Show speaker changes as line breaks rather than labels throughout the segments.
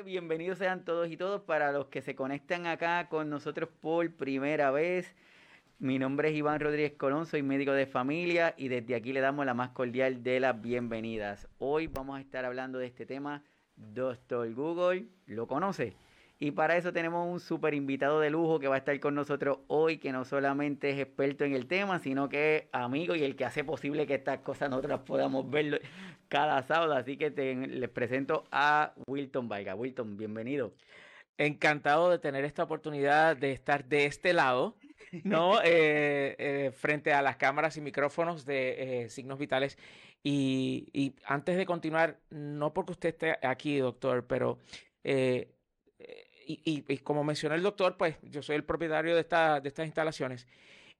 bienvenidos sean todos y todos para los que se conectan acá con nosotros por primera vez. Mi nombre es Iván Rodríguez Colón, soy médico de familia y desde aquí le damos la más cordial de las bienvenidas. Hoy vamos a estar hablando de este tema, Doctor Google, ¿lo conoce? Y para eso tenemos un super invitado de lujo que va a estar con nosotros hoy, que no solamente es experto en el tema, sino que es amigo y el que hace posible que estas cosas nosotros podamos ver cada sábado. Así que les presento a Wilton Valga. Wilton, bienvenido.
Encantado de tener esta oportunidad de estar de este lado, ¿no? Eh, eh, frente a las cámaras y micrófonos de eh, signos vitales. Y, y, antes de continuar, no porque usted esté aquí, doctor, pero y, como mencionó el doctor, pues yo soy el propietario de, esta, de estas instalaciones.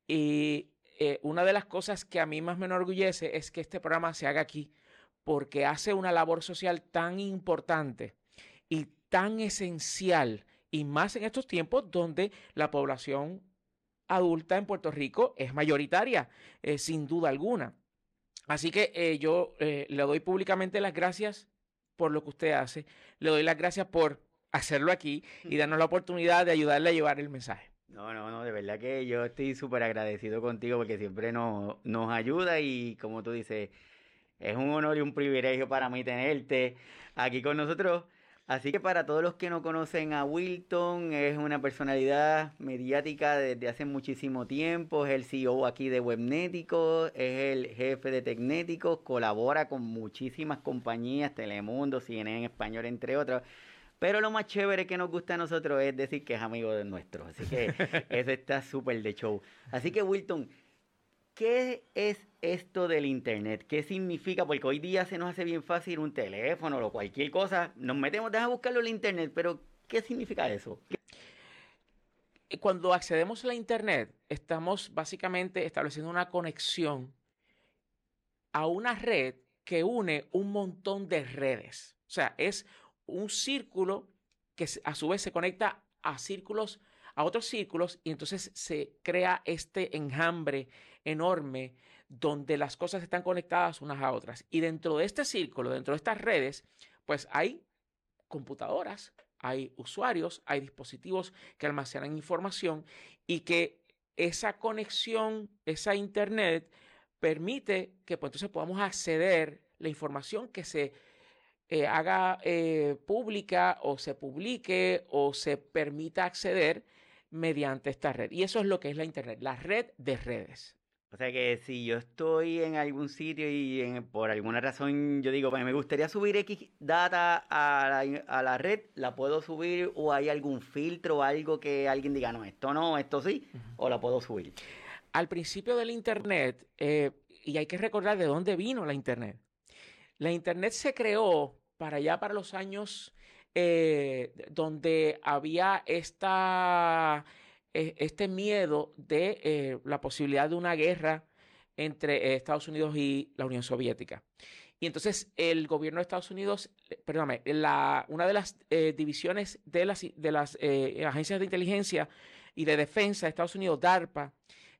Y eh, una de las cosas que a mí más me enorgullece es que este programa se haga aquí, porque hace una labor social tan importante y tan esencial, y más en estos tiempos donde la población adulta en Puerto Rico es mayoritaria, eh, sin duda alguna. Así que eh, yo le doy públicamente las gracias por lo que usted hace, le doy las gracias por hacerlo aquí y darnos la oportunidad de ayudarle a llevar el mensaje.
No, no, no, de verdad que yo estoy súper agradecido contigo porque siempre nos, nos ayuda y como tú dices, es un honor y un privilegio para mí tenerte aquí con nosotros. Así que para todos los que no conocen a Wilton, es una personalidad mediática desde hace muchísimo tiempo, es el CEO aquí de Webnéticos, es el jefe de Tecnéticos, colabora con muchísimas compañías, Telemundo, CNN en español, entre otras. Pero lo más chévere que nos gusta a nosotros es decir que es amigo de nuestro. Así que eso está súper de show. Así que, Wilton, ¿qué es esto del Internet? ¿Qué significa? Porque hoy día se nos hace bien fácil un teléfono o cualquier cosa. Nos metemos, deja buscarlo en Internet, pero ¿qué significa eso?
Cuando accedemos a la Internet, estamos básicamente estableciendo una conexión a una red que une un montón de redes. O sea, es un círculo que a su vez se conecta a círculos, a otros círculos, y entonces se crea este enjambre enorme donde las cosas están conectadas unas a otras. Y dentro de este círculo, dentro de estas redes, pues hay computadoras, hay usuarios, hay dispositivos que almacenan información y que esa conexión, esa internet, permite que pues, entonces podamos acceder la información que se eh, haga eh, pública o se publique o se permita acceder mediante esta red. Y eso es lo que es la Internet, la red de redes.
O sea que si yo estoy en algún sitio y por alguna razón yo digo, bueno, me gustaría subir X data a la, red, ¿la puedo subir o hay algún filtro o algo que alguien diga, no, esto no, esto sí, o la puedo subir?
Al principio del Internet, eh, y hay que recordar de dónde vino la Internet. La Internet se creó para allá, para los años eh, donde había esta, eh, este miedo de eh, la posibilidad de una guerra entre Estados Unidos y la Unión Soviética. Y entonces el gobierno de Estados Unidos, perdóname, la, una de las divisiones de las, de las agencias de inteligencia y de defensa de Estados Unidos, DARPA,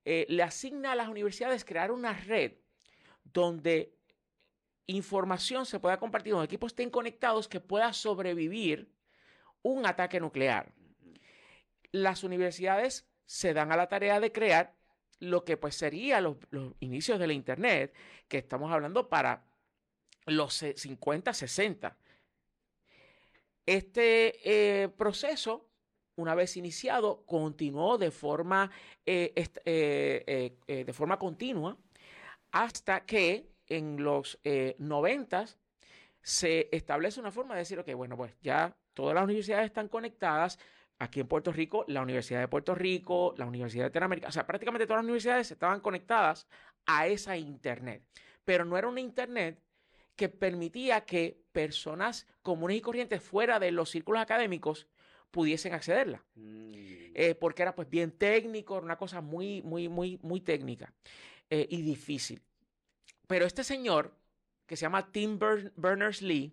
le asigna a las universidades crear una red donde información se pueda compartir, los equipos estén conectados, que pueda sobrevivir un ataque nuclear. Las universidades se dan a la tarea de crear lo que pues sería los, inicios de la Internet, que estamos hablando para los 50, 60. Este eh, proceso, una vez iniciado, continuó de forma, eh, eh, de forma continua hasta que en los eh, noventas se establece una forma de decir, ok, bueno, pues ya todas las universidades están conectadas. Aquí en Puerto Rico, la Universidad de Puerto Rico, la Universidad de Interamérica, o sea, prácticamente todas las universidades estaban conectadas a esa Internet. Pero no era una Internet que permitía que personas comunes y corrientes fuera de los círculos académicos pudiesen accederla. Mm. Eh, porque era pues bien técnico, era una cosa muy, muy, muy, muy técnica eh, y difícil. Pero este señor, que se llama Tim Berners-Lee,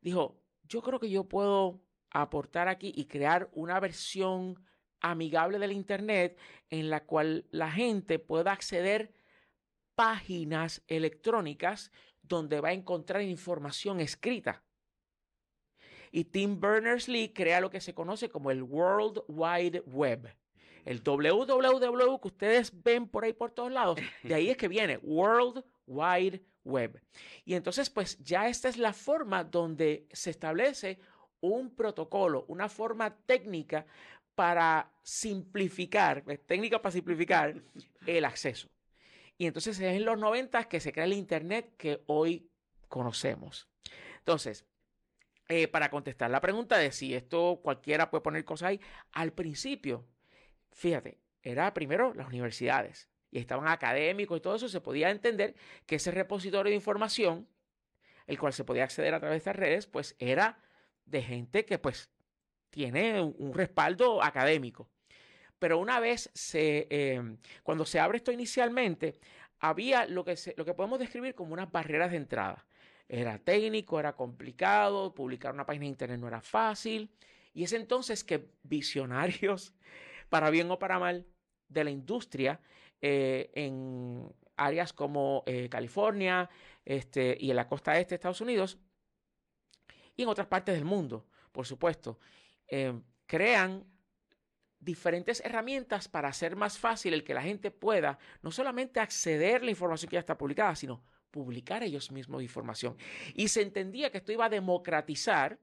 dijo, yo creo que yo puedo aportar aquí y crear una versión amigable del Internet en la cual la gente pueda acceder páginas electrónicas donde va a encontrar información escrita. y Tim Berners-Lee crea lo que se conoce como el World Wide Web. El www que ustedes ven por ahí por todos lados, de ahí es que viene World Wide Web. Y entonces, pues ya esta es la forma donde se establece un protocolo, una forma técnica para simplificar, técnica para simplificar el acceso. Y entonces es en los 90 que se crea el Internet que hoy conocemos. Entonces, eh, para contestar la pregunta de si esto cualquiera puede poner cosas ahí, al principio, fíjate, era primero las universidades y estaban académicos y todo eso, se podía entender que ese repositorio de información, el cual se podía acceder a través de estas redes, pues era de gente que pues tiene un respaldo académico. Pero una vez se, em, cuando se abre esto inicialmente, había lo que, lo que podemos describir como unas barreras de entrada. Era técnico, era complicado, publicar una página de internet no era fácil. Y es entonces que visionarios, para bien o para mal, de la industria eh, en áreas como eh, California este, y en la costa este de Estados Unidos y en otras partes del mundo, por supuesto, em, crean diferentes herramientas para hacer más fácil el que la gente pueda no solamente acceder a la información que ya está publicada, sino publicar ellos mismos información. Y se entendía que esto iba a democratizar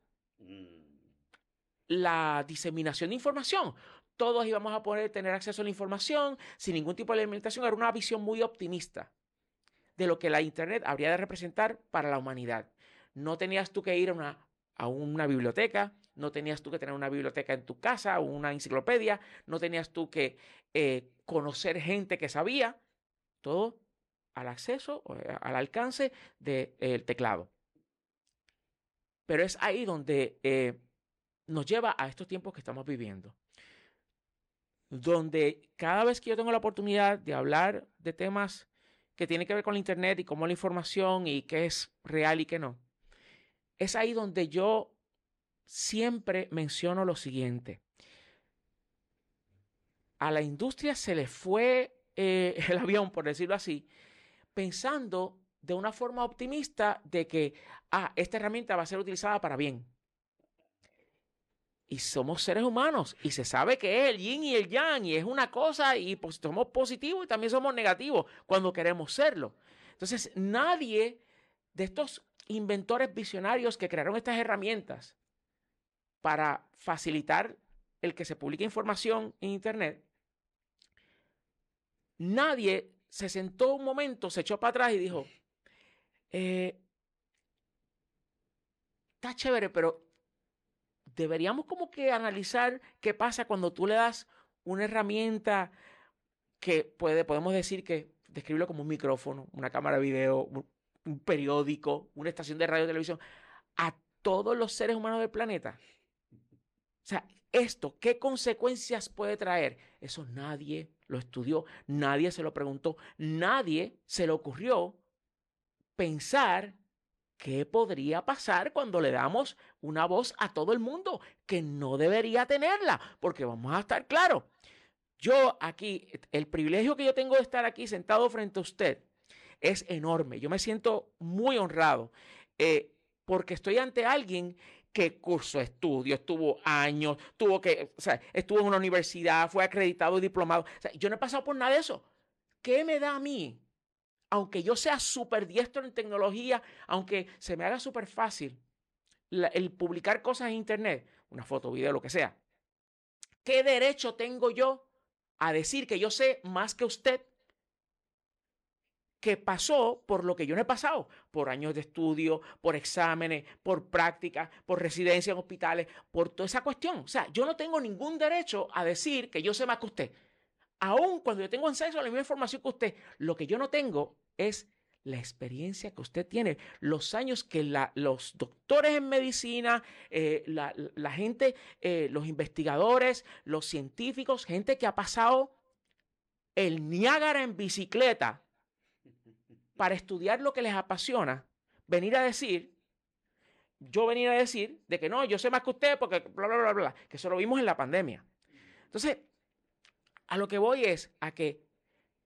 la diseminación de información. Todos íbamos a poder tener acceso a la información sin ningún tipo de limitación. Era una visión muy optimista de lo que la Internet habría de representar para la humanidad. No tenías tú que ir a una, a una biblioteca, no tenías tú que tener una biblioteca en tu casa o una enciclopedia, no tenías tú que eh, conocer gente que sabía, todo al acceso, eh, al alcance del teclado. Pero es ahí donde eh, nos lleva a estos tiempos que estamos viviendo, donde cada vez que yo tengo la oportunidad de hablar de temas que tienen que ver con la Internet y cómo la información y qué es real y qué no, es ahí donde yo siempre menciono lo siguiente. A la industria se le fue eh, el avión, por decirlo así, pensando de una forma optimista de que, ah, esta herramienta va a ser utilizada para bien. Y somos seres humanos y se sabe que es el yin y el yang y es una cosa y pues, somos positivos y también somos negativos cuando queremos serlo. Entonces, nadie de estos inventores visionarios que crearon estas herramientas para facilitar el que se publique información en Internet, nadie se sentó un momento, se echó para atrás y dijo, eh, está chévere, pero deberíamos como que analizar qué pasa cuando tú le das una herramienta que puede, podemos decir que describirlo como un micrófono, una cámara de video, un periódico, una estación de radio y televisión, a todos los seres humanos del planeta. O sea, esto, ¿qué consecuencias puede traer? Eso nadie lo estudió, nadie se lo preguntó, nadie se le ocurrió pensar qué podría pasar cuando le damos una voz a todo el mundo que no debería tenerla, porque vamos a estar claros. Yo aquí, el privilegio que yo tengo de estar aquí sentado frente a usted es enorme. Yo me siento muy honrado eh, porque estoy ante alguien que cursó estudios, estuvo años, tuvo que, o sea, estuvo en una universidad, fue acreditado y diplomado. yo no he pasado por nada de eso. ¿Qué me da a mí? Aunque yo sea súper diestro en tecnología, aunque se me haga súper fácil el publicar cosas en internet, una foto, video, lo que sea. ¿Qué derecho tengo yo a decir que yo sé más que usted que pasó por lo que yo no he pasado, por años de estudio, por exámenes, por prácticas, por residencia en hospitales, por toda esa cuestión. O sea, yo no tengo ningún derecho a decir que yo sé más que usted. Aún cuando yo tengo acceso a la misma información que usted, lo que yo no tengo es la experiencia que usted tiene, los años que los doctores en medicina, eh, la, gente, eh, los investigadores, los científicos, gente que ha pasado el Niágara en bicicleta para estudiar lo que les apasiona, venir a decir, yo venir a decir de que no, yo sé más que usted porque bla, bla, bla, bla, que eso lo vimos en la pandemia. Entonces, a lo que voy es a que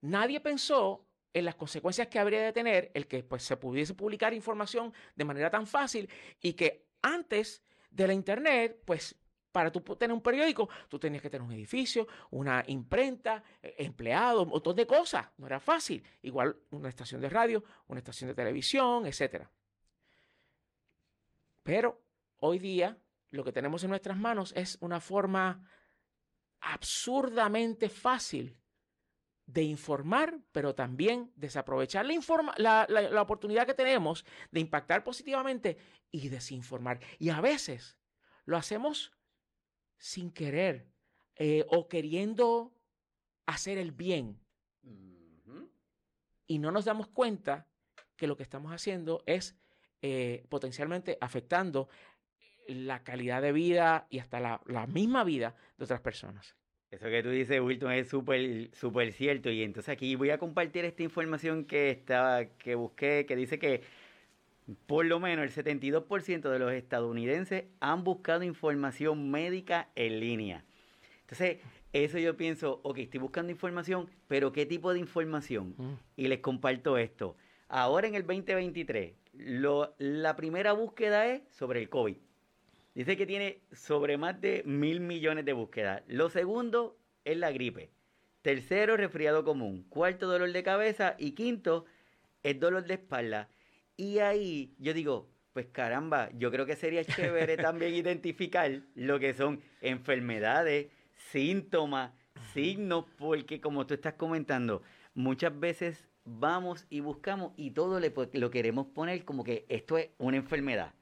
nadie pensó en las consecuencias que habría de tener el que pues, se pudiese publicar información de manera tan fácil y que antes de la internet, pues para tú tener un periódico, tú tenías que tener un edificio, una imprenta, eh, empleados, un montón de cosas. No era fácil. Igual una estación de radio, una estación de televisión, etc. Pero hoy día lo que tenemos en nuestras manos es una forma absurdamente fácil de informar, pero también desaprovechar la, la, oportunidad que tenemos de impactar positivamente y desinformar. Y a veces lo hacemos sin querer eh, o queriendo hacer el bien. Y no nos damos cuenta que lo que estamos haciendo es eh, potencialmente afectando la calidad de vida y hasta la, la misma vida de otras personas.
Eso que tú dices, Wilton, es súper súper cierto. Y entonces aquí voy a compartir esta información que, estaba, que busqué, que dice que por lo menos el 72% de los estadounidenses han buscado información médica en línea. Entonces, eso yo pienso, ok, estoy buscando información, pero ¿qué tipo de información? Mm. Y les comparto esto. Ahora en el 2023, lo, la primera búsqueda es sobre el COVID. Dice que tiene sobre más de mil millones de búsquedas. Lo segundo es la gripe. Tercero, resfriado común. Cuarto, dolor de cabeza. Y quinto, es dolor de espalda. Y ahí yo digo, pues caramba, yo creo que sería chévere también identificar lo que son enfermedades, síntomas, signos, porque como tú estás comentando, muchas veces vamos y buscamos y todo le, lo queremos poner como que esto es una enfermedad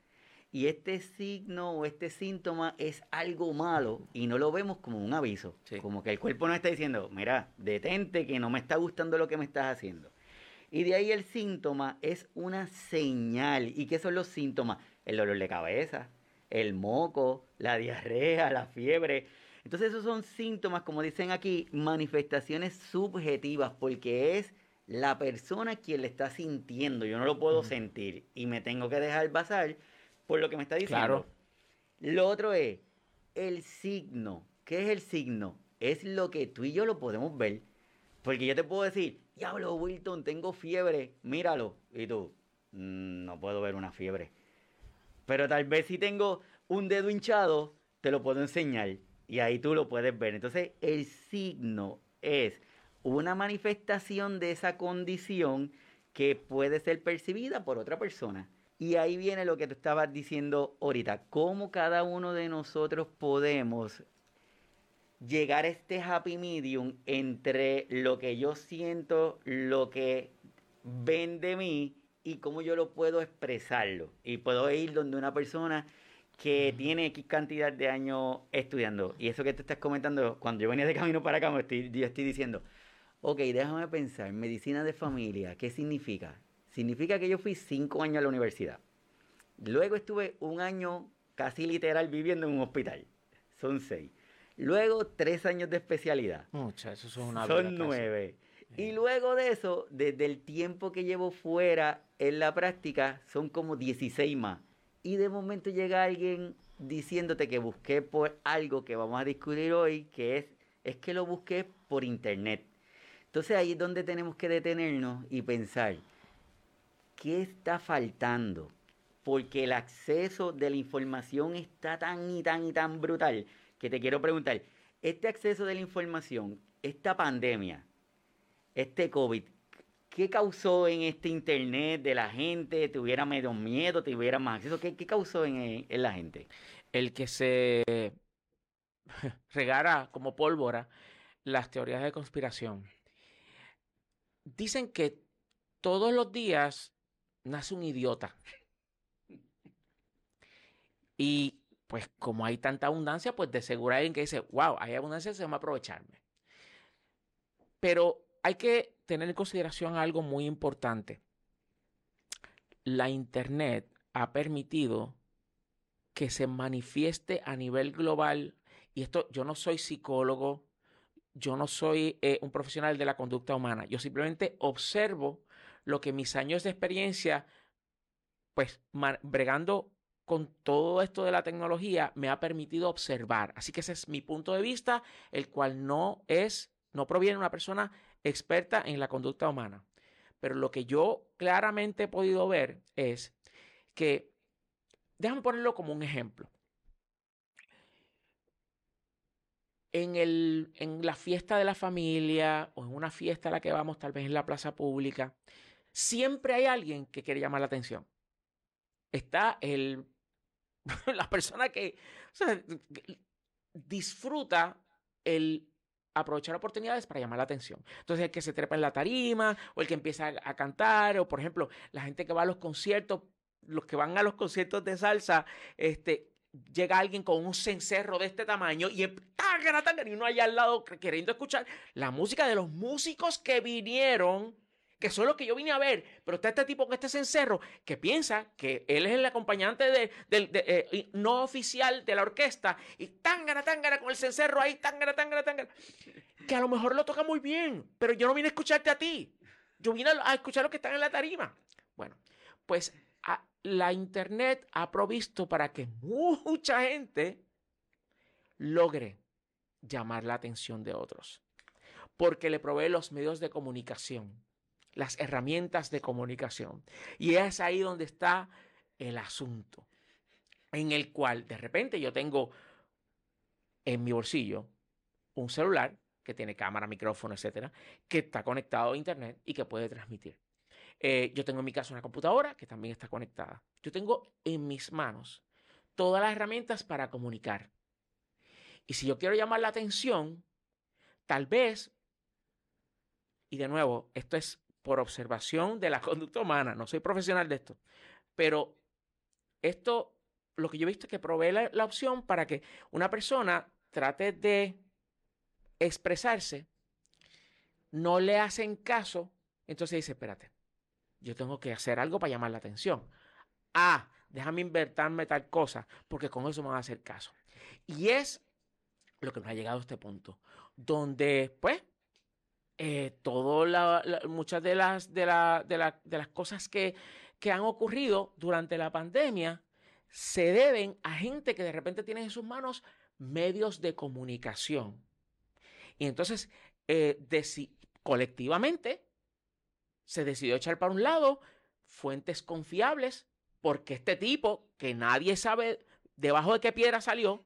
y este signo o este síntoma es algo malo y no lo vemos como un aviso. Como que el cuerpo nos está diciendo, mira, detente que no me está gustando lo que me estás haciendo. Y de ahí el síntoma es una señal. ¿Y qué son los síntomas? El dolor de cabeza, el moco, la diarrea, la fiebre. Entonces esos son síntomas, como dicen aquí, manifestaciones subjetivas, porque es la persona quien le está sintiendo. Yo no lo puedo sentir y me tengo que dejar pasar por lo que me está diciendo. Claro. Lo otro es el signo. ¿Qué es el signo? Es lo que tú y yo lo podemos ver. Porque yo te puedo decir, diablo, Wilton, tengo fiebre, míralo. Y tú, mm, no puedo ver una fiebre. Pero tal vez si tengo un dedo hinchado, te lo puedo enseñar. Y ahí tú lo puedes ver. Entonces, el signo es una manifestación de esa condición que puede ser percibida por otra persona. Y ahí viene lo que te estabas diciendo ahorita, cómo cada uno de nosotros podemos llegar a este happy medium entre lo que yo siento, lo que ven de mí y cómo yo lo puedo expresarlo. Y puedo ir donde una persona que tiene X cantidad de años estudiando. Y eso que te estás comentando, cuando yo venía de camino para acá, estoy, yo estoy diciendo, ok, déjame pensar, medicina de familia, ¿qué significa? Significa que yo fui cinco años a la universidad. Luego estuve un año casi literal viviendo en un hospital. Son seis. Luego tres años de especialidad.
Muchas, eso son una
Son nueve. Y luego de eso, desde el tiempo que llevo fuera en la práctica, son como 16 más. Y de momento llega alguien diciéndote que busqué por algo que vamos a discutir hoy, que es, es que lo busqué por internet. Entonces ahí es donde tenemos que detenernos y pensar, ¿qué está faltando? Porque el acceso de la información está tan y tan y tan brutal que te quiero preguntar, este acceso de la información, esta pandemia, este COVID, ¿qué causó en este internet de la gente? ¿Tuviera medio miedo? ¿Tuviera más acceso? ¿Qué, causó en, en la gente?
El que se regara como pólvora las teorías de conspiración. Dicen que todos los días nace un idiota. Y pues como hay tanta abundancia, pues de seguro hay alguien que dice, wow, hay abundancia, se va a aprovecharme. Pero hay que tener en consideración algo muy importante. La Internet ha permitido que se manifieste a nivel global, y esto yo no soy psicólogo, yo no soy eh, un profesional de la conducta humana, yo simplemente observo lo que mis años de experiencia, pues bregando con todo esto de la tecnología, me ha permitido observar. Así que ese es mi punto de vista, el cual no es, no proviene de una persona experta en la conducta humana. Pero lo que yo claramente he podido ver es que, déjame ponerlo como un ejemplo. En, el, en, la fiesta de la familia o en una fiesta a la que vamos, tal vez en la plaza pública, siempre hay alguien que quiere llamar la atención. Está el, la persona que disfruta el aprovechar oportunidades para llamar la atención. Entonces, el que se trepa en la tarima, o el que empieza a, cantar, o por ejemplo, la gente que va a los conciertos, los que van a los conciertos de salsa, este, llega alguien con un cencerro de este tamaño y, y uno allá al lado queriendo escuchar la música de los músicos que vinieron que son los que yo vine a ver, pero está este tipo con este cencerro que piensa que él es el acompañante de, eh, no oficial de la orquesta y tángara, tángara con el cencerro ahí, tángara, tángara, tángara, que a lo mejor lo toca muy bien, pero yo no vine a escucharte a ti, yo vine a, escuchar a los que están en la tarima. Bueno, pues la internet ha provisto para que mucha gente logre llamar la atención de otros, porque le provee los medios de comunicación las herramientas de comunicación. Y es ahí donde está el asunto, en el cual de repente yo tengo en mi bolsillo un celular que tiene cámara, micrófono, etcétera, que está conectado a internet y que puede transmitir. Eh, yo tengo en mi caso una computadora que también está conectada. Yo tengo en mis manos todas las herramientas para comunicar. Y si yo quiero llamar la atención, tal vez, y de nuevo, esto es por observación de la conducta humana. No soy profesional de esto. Pero esto, lo que yo he visto es que provee la, opción para que una persona trate de expresarse, no le hacen caso, entonces dice, espérate, yo tengo que hacer algo para llamar la atención. Ah, déjame invertirme tal cosa, porque con eso me van a hacer caso. Y es lo que nos ha llegado a este punto, donde, pues, eh, muchas de las, de, las cosas que, que han ocurrido durante la pandemia se deben a gente que de repente tiene en sus manos medios de comunicación. Y entonces, eh, colectivamente, se decidió echar para un lado fuentes confiables, porque este tipo, que nadie sabe debajo de qué piedra salió,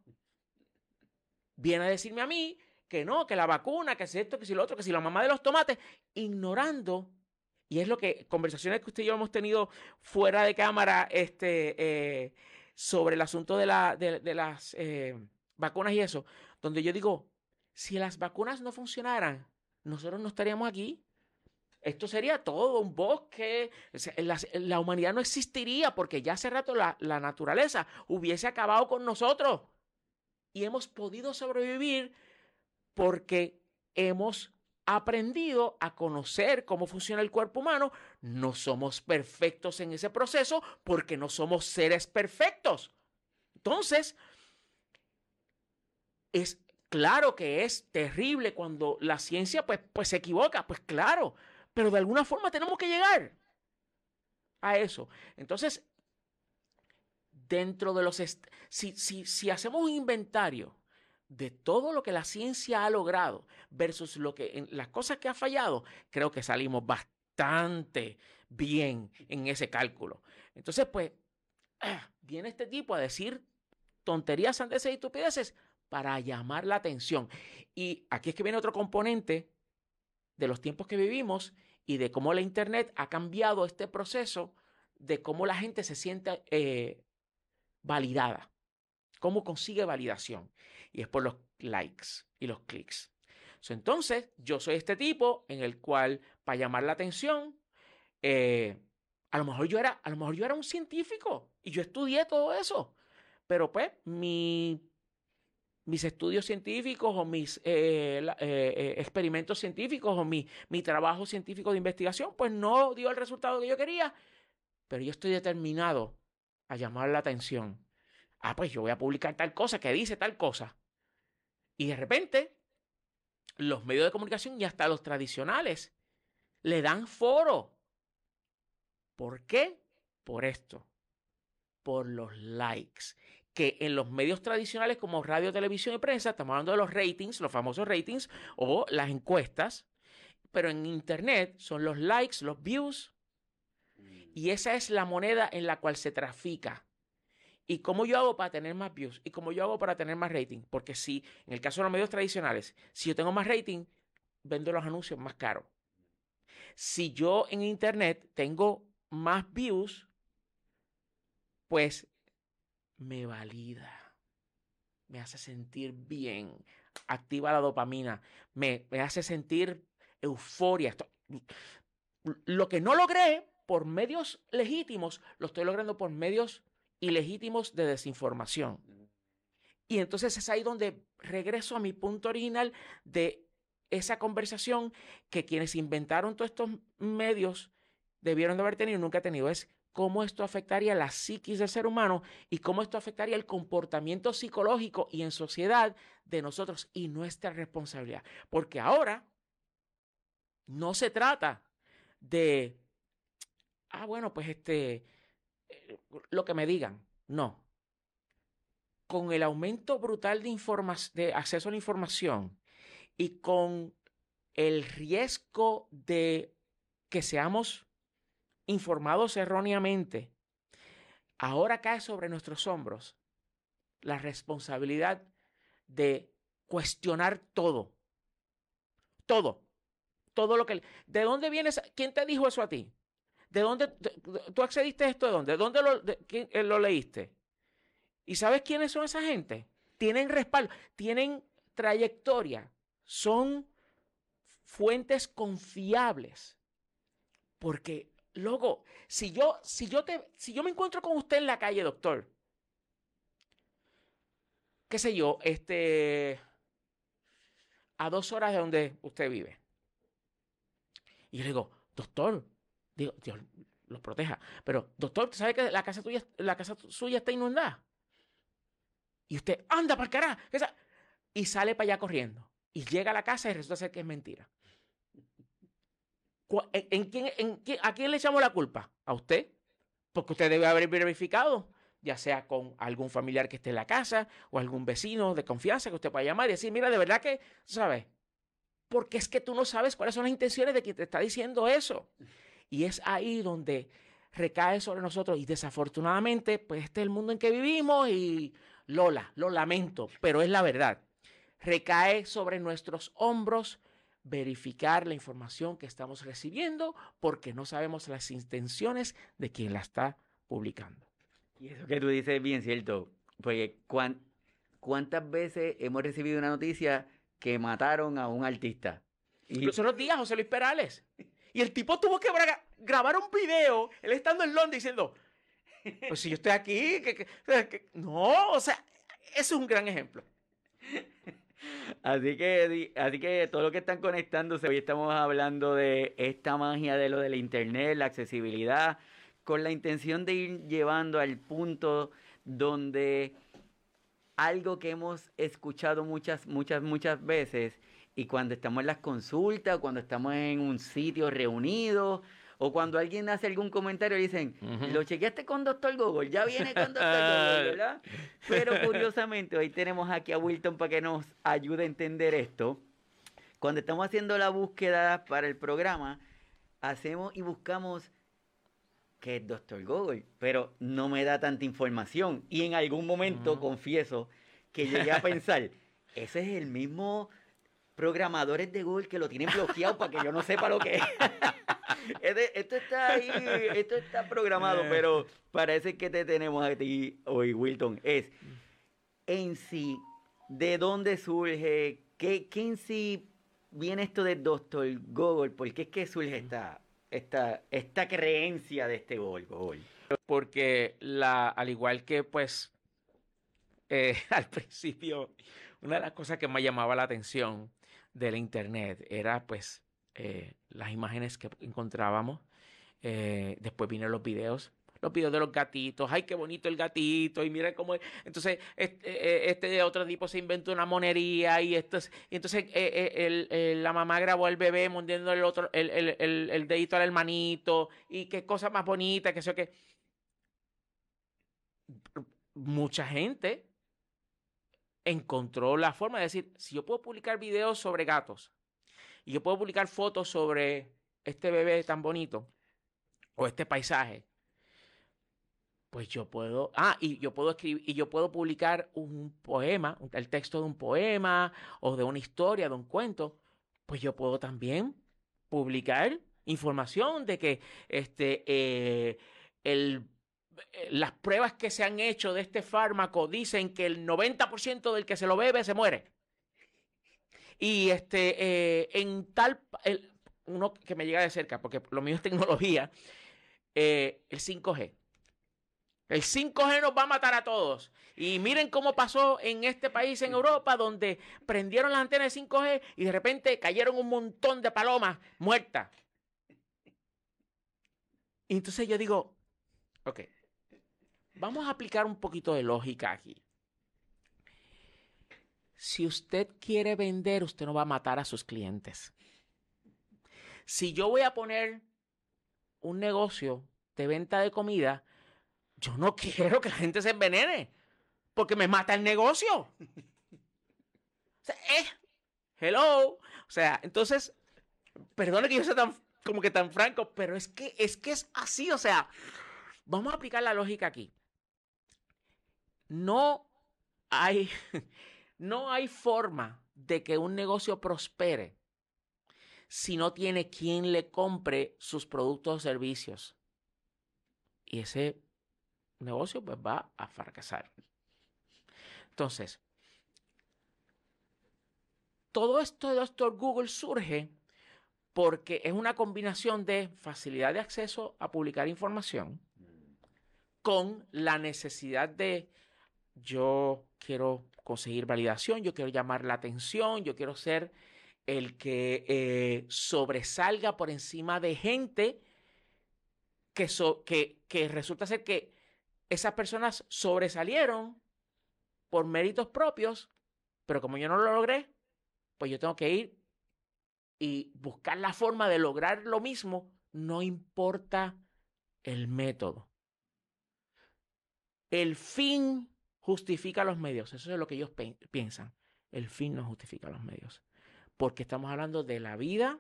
viene a decirme a mí que no, que la vacuna, que es esto, que si lo otro, que si la mamá de los tomates, ignorando. Y es lo que, conversaciones que usted y yo hemos tenido fuera de cámara este, eh, sobre el asunto de, la, de, las eh, vacunas y eso, donde yo digo, si las vacunas no funcionaran, nosotros no estaríamos aquí. Esto sería todo un bosque. La, humanidad no existiría porque ya hace rato la, la naturaleza hubiese acabado con nosotros. Y hemos podido sobrevivir porque hemos aprendido a conocer cómo funciona el cuerpo humano. No somos perfectos en ese proceso porque no somos seres perfectos. Entonces, es claro que es terrible cuando la ciencia pues, pues se equivoca, pues claro, pero de alguna forma tenemos que llegar a eso. Entonces, dentro de los... Si, si, si hacemos un inventario de todo lo que la ciencia ha logrado versus lo que en las cosas que ha fallado, creo que salimos bastante bien en ese cálculo. Entonces, pues, viene este tipo a decir tonterías, sandeces y estupideces para llamar la atención. Y aquí es que viene otro componente de los tiempos que vivimos y de cómo la Internet ha cambiado este proceso de cómo la gente se siente eh, validada, cómo consigue validación y es por los likes y los clics. entonces, yo soy este tipo en el cual, para llamar la atención, eh, a lo mejor yo era, a lo mejor yo era un científico y yo estudié todo eso, pero pues mi, mis estudios científicos o mis eh, eh, experimentos científicos o mi, mi trabajo científico de investigación, pues no dio el resultado que yo quería, pero yo estoy determinado a llamar la atención. Ah, pues yo voy a publicar tal cosa que dice tal cosa. Y de repente, los medios de comunicación y hasta los tradicionales le dan foro. ¿Por qué? Por esto. Por los likes. Que en los medios tradicionales como radio, televisión y prensa, estamos hablando de los ratings, los famosos ratings o las encuestas. Pero en Internet son los likes, los views. Y esa es la moneda en la cual se trafica. ¿Y cómo yo hago para tener más views? ¿Y cómo yo hago para tener más rating? Porque si, en el caso de los medios tradicionales, si yo tengo más rating, vendo los anuncios más caros. Si yo en Internet tengo más views, pues me valida, me hace sentir bien, activa la dopamina, me, me hace sentir euforia. lo que no logré por medios legítimos, lo estoy logrando por medios ilegítimos de desinformación. Y entonces es ahí donde regreso a mi punto original de esa conversación que quienes inventaron todos estos medios debieron de haber tenido y nunca tenido. Es cómo esto afectaría la psiquis del ser humano y cómo esto afectaría el comportamiento psicológico y en sociedad de nosotros y nuestra responsabilidad. Porque ahora no se trata de, ah, bueno, pues este, lo que me digan. No. Con el aumento brutal de, de acceso a la información y con el riesgo de que seamos informados erróneamente, ahora cae sobre nuestros hombros la responsabilidad de cuestionar todo. Todo. Todo lo que... ¿De dónde vienes? ¿Quién te dijo eso a ti? ¿De dónde tú accediste a esto? ¿De dónde? ¿De dónde lo, eh, lo leíste? ¿Y sabes quiénes son esa gente? Tienen respaldo, tienen trayectoria, son fuentes confiables. Porque Loco, si yo, si yo te, si yo me encuentro con usted en la calle, doctor, qué sé yo, este, a dos horas de donde usted vive. Y yo le digo, doctor, Dios los proteja, pero doctor, ¿sabe que la casa tuya, la casa suya está inundada? Y usted, anda para carajo, y sale para allá corriendo. Y llega a la casa y resulta ser que es mentira. ¿En quién, en ¿A quién le echamos la culpa? ¿A usted? Porque usted debe haber verificado, ya sea con algún familiar que esté en la casa o algún vecino de confianza que usted pueda llamar y decir, mira, de verdad que, ¿sabes? Porque es que tú no sabes cuáles son las intenciones de quien te está diciendo eso. Y es ahí donde recae sobre nosotros y desafortunadamente, pues este es el mundo en que vivimos y Lola, lo lamento, pero es la verdad. Recae sobre nuestros hombros verificar la información que estamos recibiendo porque no sabemos las intenciones de quien la está publicando.
Y eso que tú dices es bien cierto, porque ¿cuántas veces hemos recibido una noticia que mataron a un artista?
Y... Los otros días, José Luis Perales. Y el tipo tuvo que grabar un video, él estando en Londres diciendo, pues si yo estoy aquí, no, o sea, es un gran ejemplo.
Así que, así que todo lo que están conectándose, hoy estamos hablando de esta magia de lo del internet, la accesibilidad, con la intención de ir llevando al punto donde algo que hemos escuchado muchas, muchas, muchas veces y cuando estamos en las consultas, cuando estamos en un sitio reunido, o cuando alguien hace algún comentario dicen, lo chequeaste con Doctor Google, ya viene con Doctor Google, ¿verdad? Pero curiosamente, hoy tenemos aquí a Wilton para que nos ayude a entender esto. Cuando estamos haciendo la búsqueda para el programa, hacemos y buscamos que es Doctor Google, pero no me da tanta información. Y en algún momento, confieso, que llegué a pensar, ese es el mismo programadores de Google que lo tienen bloqueado para que yo no sepa lo que es. esto está ahí, esto está programado, eh. pero parece que te tenemos a ti hoy, Wilton. Es en sí, ¿de dónde surge? ¿Qué, qué en sí viene esto del doctor Google? ¿Por qué es que surge esta, esta, esta creencia de este Google?
Porque la, al igual que pues eh, al principio, una de las cosas que me llamaba la atención de la internet era pues eh, las imágenes que encontrábamos. Eh, después vinieron los videos, los videos de los gatitos. ¡Ay, qué bonito el gatito! Y mira cómo. Entonces, este, este otro tipo se inventó una monería y, esto y entonces la mamá grabó al bebé mordiendo el, otro, el, el, el, dedito al hermanito y qué cosa más bonita, que eso que. Mucha gente encontró la forma de decir: si yo puedo publicar videos sobre gatos y yo puedo publicar fotos sobre este bebé tan bonito o este paisaje, pues yo puedo, ah, y yo puedo escribir, y yo puedo publicar un poema, el texto de un poema o de una historia, de un cuento, pues yo puedo también publicar información de que este, eh, el, las pruebas que se han hecho de este fármaco dicen que el 90% del que se lo bebe se muere. Y este, eh, en tal, el, uno que me llega de cerca, porque lo mío es tecnología, el 5G. El 5G nos va a matar a todos. Y miren cómo pasó en este país, en Europa, donde prendieron las antenas de 5G y de repente cayeron un montón de palomas muertas. Y entonces yo digo, ok, vamos a aplicar un poquito de lógica aquí. Si usted quiere vender, usted no va a matar a sus clientes. Si yo voy a poner un negocio de venta de comida, yo no quiero que la gente se envenene, porque me mata el negocio. O sea, eh, hello. O sea, entonces, perdone que yo sea tan, como que tan franco, pero es que, es que es así. O sea, vamos a aplicar la lógica aquí. No hay, no hay forma de que un negocio prospere si no tiene quien le compre sus productos o servicios. Y ese negocio pues va a fracasar. Entonces, todo esto de Doctor Google surge porque es una combinación de facilidad de acceso a publicar información con la necesidad de yo quiero conseguir validación, yo quiero llamar la atención, yo quiero ser el que eh, sobresalga por encima de gente que, que, que resulta ser que esas personas sobresalieron por méritos propios, pero como yo no lo logré, pues yo tengo que ir y buscar la forma de lograr lo mismo, no importa el método. El fin justifica los medios, eso es lo que ellos piensan. El fin no justifica los medios, porque estamos hablando de la vida,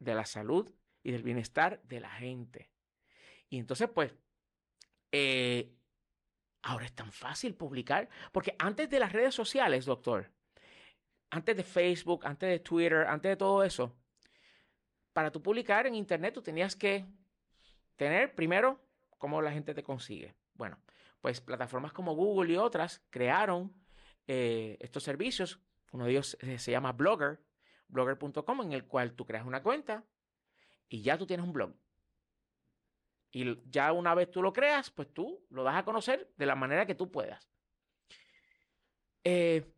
de la salud y del bienestar de la gente. Y entonces, pues, eh, ahora es tan fácil publicar, porque antes de las redes sociales, doctor, antes de Facebook, antes de Twitter, antes de todo eso, para tú publicar en Internet tú tenías que tener primero cómo la gente te consigue. Bueno, pues plataformas como Google y otras crearon eh, estos servicios. Uno de ellos eh, se llama Blogger, blogger.com, en el cual tú creas una cuenta y ya tú tienes un blog. Y ya una vez tú lo creas, pues tú lo das a conocer de la manera que tú puedas. Eh,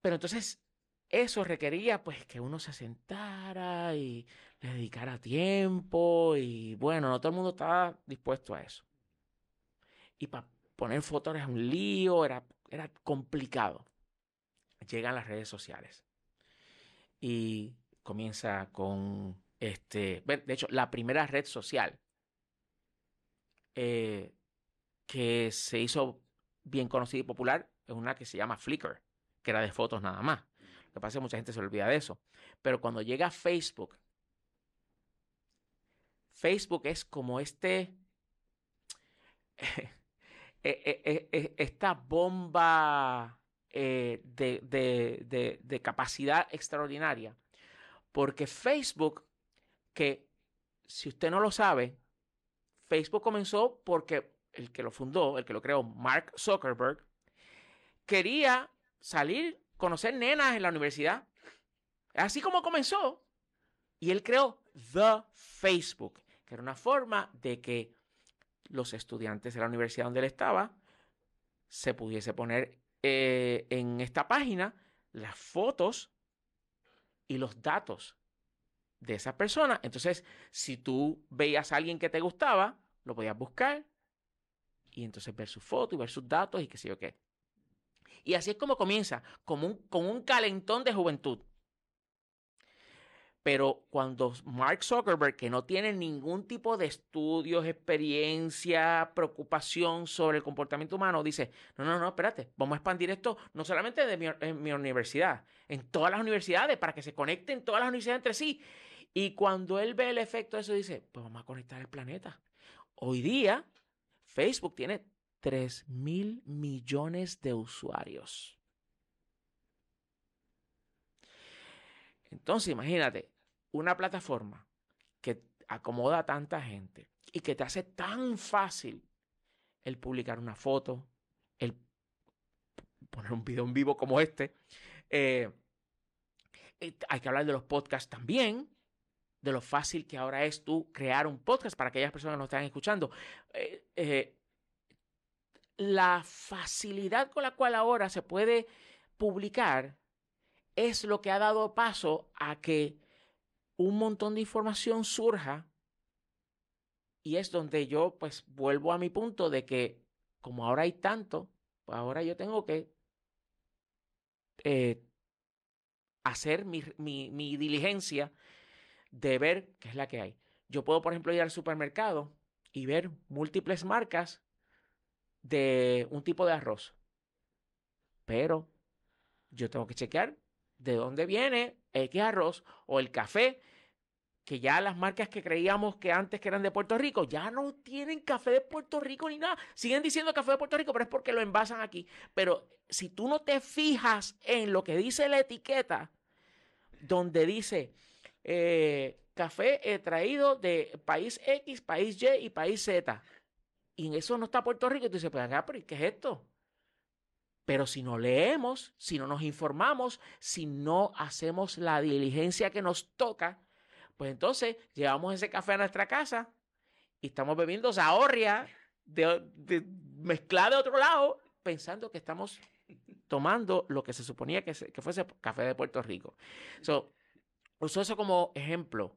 pero entonces eso requería pues que uno se sentara y le dedicara tiempo y bueno, no todo el mundo estaba dispuesto a eso. Y para poner fotos era un lío, era, era complicado. Llegan las redes sociales y comienza con este, de hecho, la primera red social eh, que se hizo bien conocida y popular es una que se llama Flickr, que era de fotos nada más. Lo que pasa es que mucha gente se olvida de eso. Pero cuando llega Facebook, Facebook es como este, eh, eh, esta bomba de, de capacidad extraordinaria. Porque Facebook, que si usted no lo sabe, Facebook comenzó porque el que lo fundó, el que lo creó, Mark Zuckerberg, quería salir, conocer nenas en la universidad. Así como comenzó. Y él creó The Facebook, que era una forma de que los estudiantes de la universidad donde él estaba se pudiese poner eh, en esta página las fotos y los datos de esa persona. Entonces, si tú veías a alguien que te gustaba, lo podías buscar y entonces ver su foto y ver sus datos y qué sé yo qué. Y así es como comienza, como un, con un calentón de juventud. Pero cuando Mark Zuckerberg, que no tiene ningún tipo de estudios, experiencia, preocupación sobre el comportamiento humano, dice, no, no, no, espérate, vamos a expandir esto no solamente en mi universidad, en todas las universidades, para que se conecten todas las universidades entre sí. Y cuando él ve el efecto de eso, dice, pues vamos a conectar el planeta. Hoy día, Facebook tiene 3 mil millones de usuarios. Entonces, imagínate, una plataforma que acomoda a tanta gente y que te hace tan fácil el publicar una foto, el poner un video en vivo como este. Eh, eh, hay que hablar de los podcasts también, de lo fácil que ahora es tú crear un podcast para aquellas personas que nos están escuchando. Eh, la facilidad con la cual ahora se puede publicar es lo que ha dado paso a que un montón de información surja y es donde yo pues vuelvo a mi punto de que como ahora hay tanto, pues ahora yo tengo que eh, hacer mi, mi, mi diligencia de ver qué es la que hay. Yo puedo, por ejemplo, ir al supermercado y ver múltiples marcas de un tipo de arroz. Pero yo tengo que chequear de dónde viene X arroz o el café, que ya las marcas que creíamos que antes eran de Puerto Rico, ya no tienen café de Puerto Rico ni nada. Siguen diciendo café de Puerto Rico, pero es porque lo envasan aquí. Pero si tú no te fijas en lo que dice la etiqueta, donde dice eh, café traído de país X, país Y y país Z, y en eso no está Puerto Rico, tú dices, pues acá, pero ¿qué es esto? Pero si no leemos, si no nos informamos, si no hacemos la diligencia que nos toca, pues entonces llevamos ese café a nuestra casa y estamos bebiendo zahorria de, de, mezclada de otro lado, pensando que estamos tomando lo que se suponía que, que fuese café de Puerto Rico. So, uso eso como ejemplo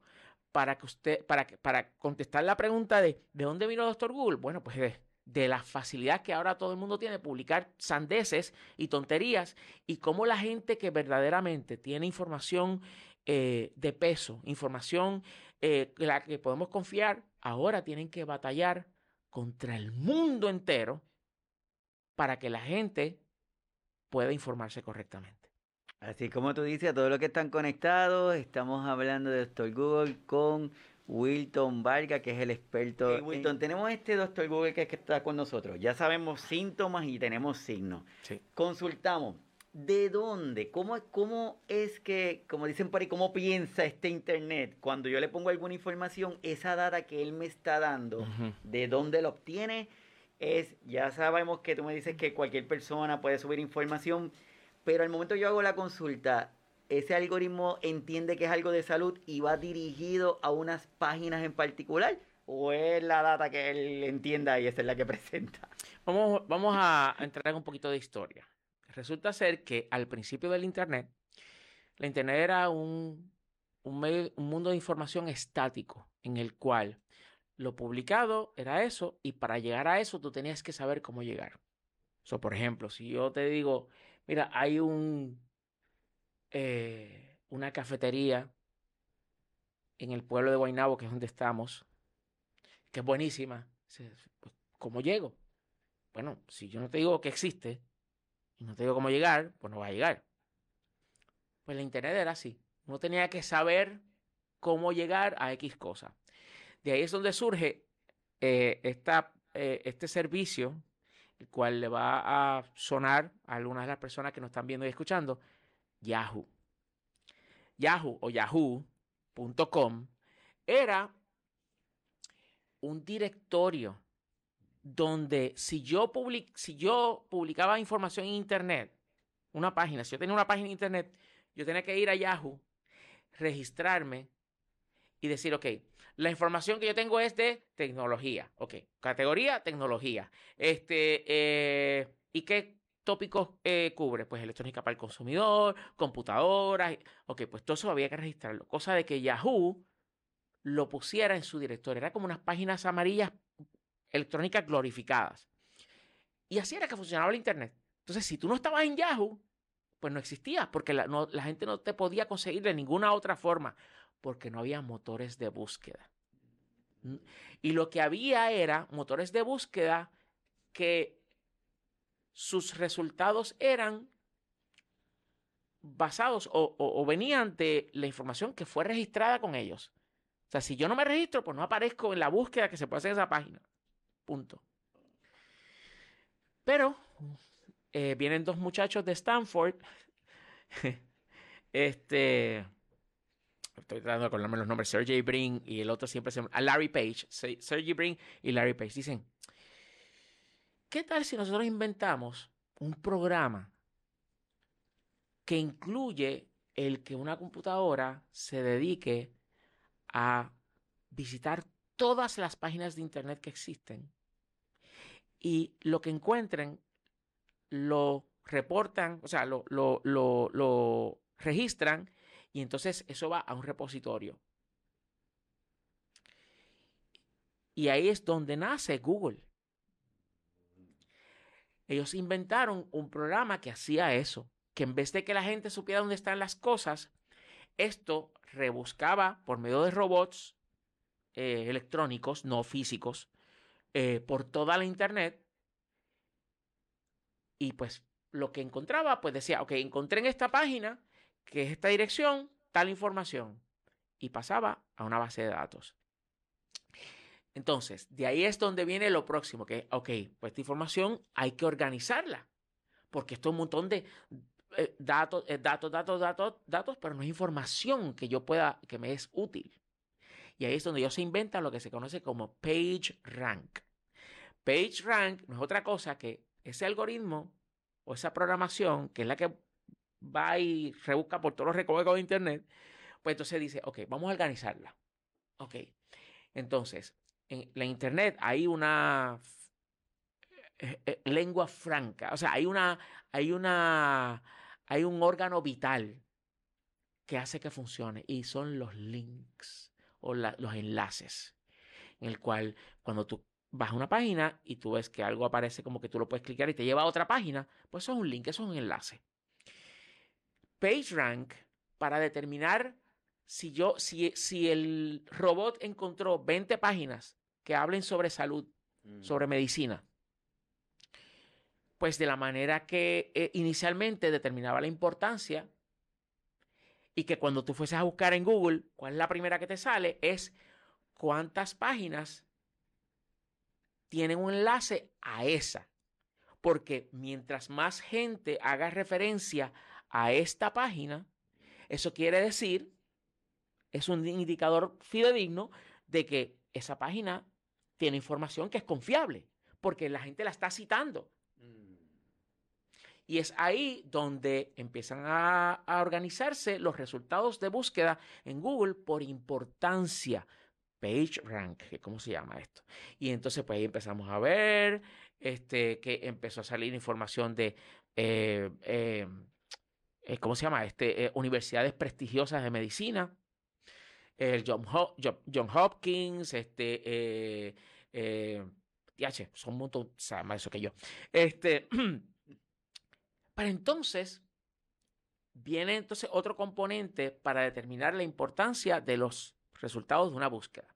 para que usted, para, para contestar la pregunta de ¿de dónde vino el doctor Google? Bueno, pues de, la facilidad que ahora todo el mundo tiene publicar sandeces y tonterías y cómo la gente que verdaderamente tiene información eh, de peso, información eh, la que podemos confiar, ahora tienen que batallar contra el mundo entero para que la gente pueda informarse correctamente.
Así como tú dices, a todos los que están conectados, estamos hablando de Doctor Google con Wilton Vargas, que es el experto. Wilton, tenemos este doctor Google que, es que está con nosotros. Ya sabemos síntomas y tenemos signos.
Sí.
Consultamos. ¿De dónde? ¿Cómo, ¿Cómo es que, como dicen por ahí, cómo piensa este Internet? Cuando yo le pongo alguna información, esa data que él me está dando, uh -huh. ¿de dónde lo obtiene? Es, ya sabemos que tú me dices que cualquier persona puede subir información, pero al momento yo hago la consulta, ese algoritmo entiende que es algo de salud y va dirigido a unas páginas en particular o es la data que él entienda y esa es la que presenta.
Vamos, vamos a entrar en un poquito de historia. Resulta ser que al principio del Internet, la Internet era un, un, mundo de información estático en el cual lo publicado era eso y para llegar a eso tú tenías que saber cómo llegar. So, por ejemplo, si yo te digo, mira, hay un, eh, una cafetería en el pueblo de Guaynabo, que es donde estamos, que es buenísima. Pues, ¿Cómo llego? Bueno, si yo no te digo que existe y no te digo cómo llegar, pues no va a llegar. Pues la internet era así. Uno tenía que saber cómo llegar a X cosa. De ahí es donde surge eh, esta, eh, este servicio, el cual le va a sonar a algunas de las personas que nos están viendo y escuchando, Yahoo. Yahoo o yahoo.com era un directorio donde si yo, publicaba información en Internet, una página, si yo tenía una página en Internet, yo tenía que ir a Yahoo, registrarme y decir, ok, la información que yo tengo es de tecnología, ok, categoría tecnología, este, eh, ¿y qué tópicos eh, cubre? Pues electrónica para el consumidor, computadoras. Ok, pues todo eso había que registrarlo. Cosa de que Yahoo lo pusiera en su directorio. Era como unas páginas amarillas electrónicas glorificadas. Y así era que funcionaba el Internet. Entonces, si tú no estabas en Yahoo, pues no existía, porque la, la gente no te podía conseguir de ninguna otra forma, porque no había motores de búsqueda. Y lo que había era motores de búsqueda que sus resultados eran basados o, o, o, venían de la información que fue registrada con ellos. O sea, si yo no me registro, pues no aparezco en la búsqueda que se puede hacer en esa página. Punto. Pero eh, vienen dos muchachos de Stanford. este. Estoy tratando de acordarme los nombres. Sergey Brin y el otro siempre se llama. Larry Page. Sergey Brin y Larry Page. Dicen: ¿Qué tal si nosotros inventamos un programa que incluye el que una computadora se dedique a visitar todas las páginas de Internet que existen y lo que encuentren lo reportan, o sea, lo, lo, lo, lo registran y entonces eso va a un repositorio. Y ahí es donde nace Google. Ellos inventaron un programa que hacía eso que en vez de que la gente supiera dónde están las cosas, esto rebuscaba por medio de robots eh, electrónicos, no físicos, eh, por toda la Internet. Y pues lo que encontraba, pues decía, ok, encontré en esta página, que es esta dirección, tal información. Y pasaba a una base de datos. Entonces, de ahí es donde viene lo próximo, que, ok, pues esta información hay que organizarla, porque esto es un montón de, eh, datos, eh, datos, datos, datos, datos, pero no es información que yo pueda, que me es útil. Y ahí es donde ellos se inventan lo que se conoce como Page Rank. Page Rank no es otra cosa que ese algoritmo o esa programación, que es la que va y rebusca por todos los recovecos de Internet, pues entonces dice, ok, vamos a organizarla. Ok, entonces, en la Internet hay una eh, lengua franca, o sea, hay una, hay una, hay un órgano vital que hace que funcione y son los links o los enlaces, en el cual cuando tú vas a una página y tú ves que algo aparece como que tú lo puedes clicar y te lleva a otra página, pues eso es un link, eso es un enlace. PageRank para determinar si yo, si, si el robot encontró 20 páginas que hablen sobre salud, mm. sobre medicina, pues de la manera que eh, inicialmente determinaba la importancia y que cuando tú fueses a buscar en Google, ¿cuál es la primera que te sale? Es cuántas páginas tienen un enlace a esa. Porque mientras más gente haga referencia a esta página, eso quiere decir, es un indicador fidedigno de que esa página tiene información que es confiable, porque la gente la está citando. Y es ahí donde empiezan a, organizarse los resultados de búsqueda en Google por importancia. Page Rank, ¿cómo se llama esto? Y entonces pues ahí empezamos a ver este, que empezó a salir información de, eh, eh, eh, ¿cómo se llama? Este, universidades prestigiosas de medicina, el John, John Hopkins, este, eh, son un más eso que yo. Este, Para entonces, viene entonces otro componente para determinar la importancia de los resultados de una búsqueda.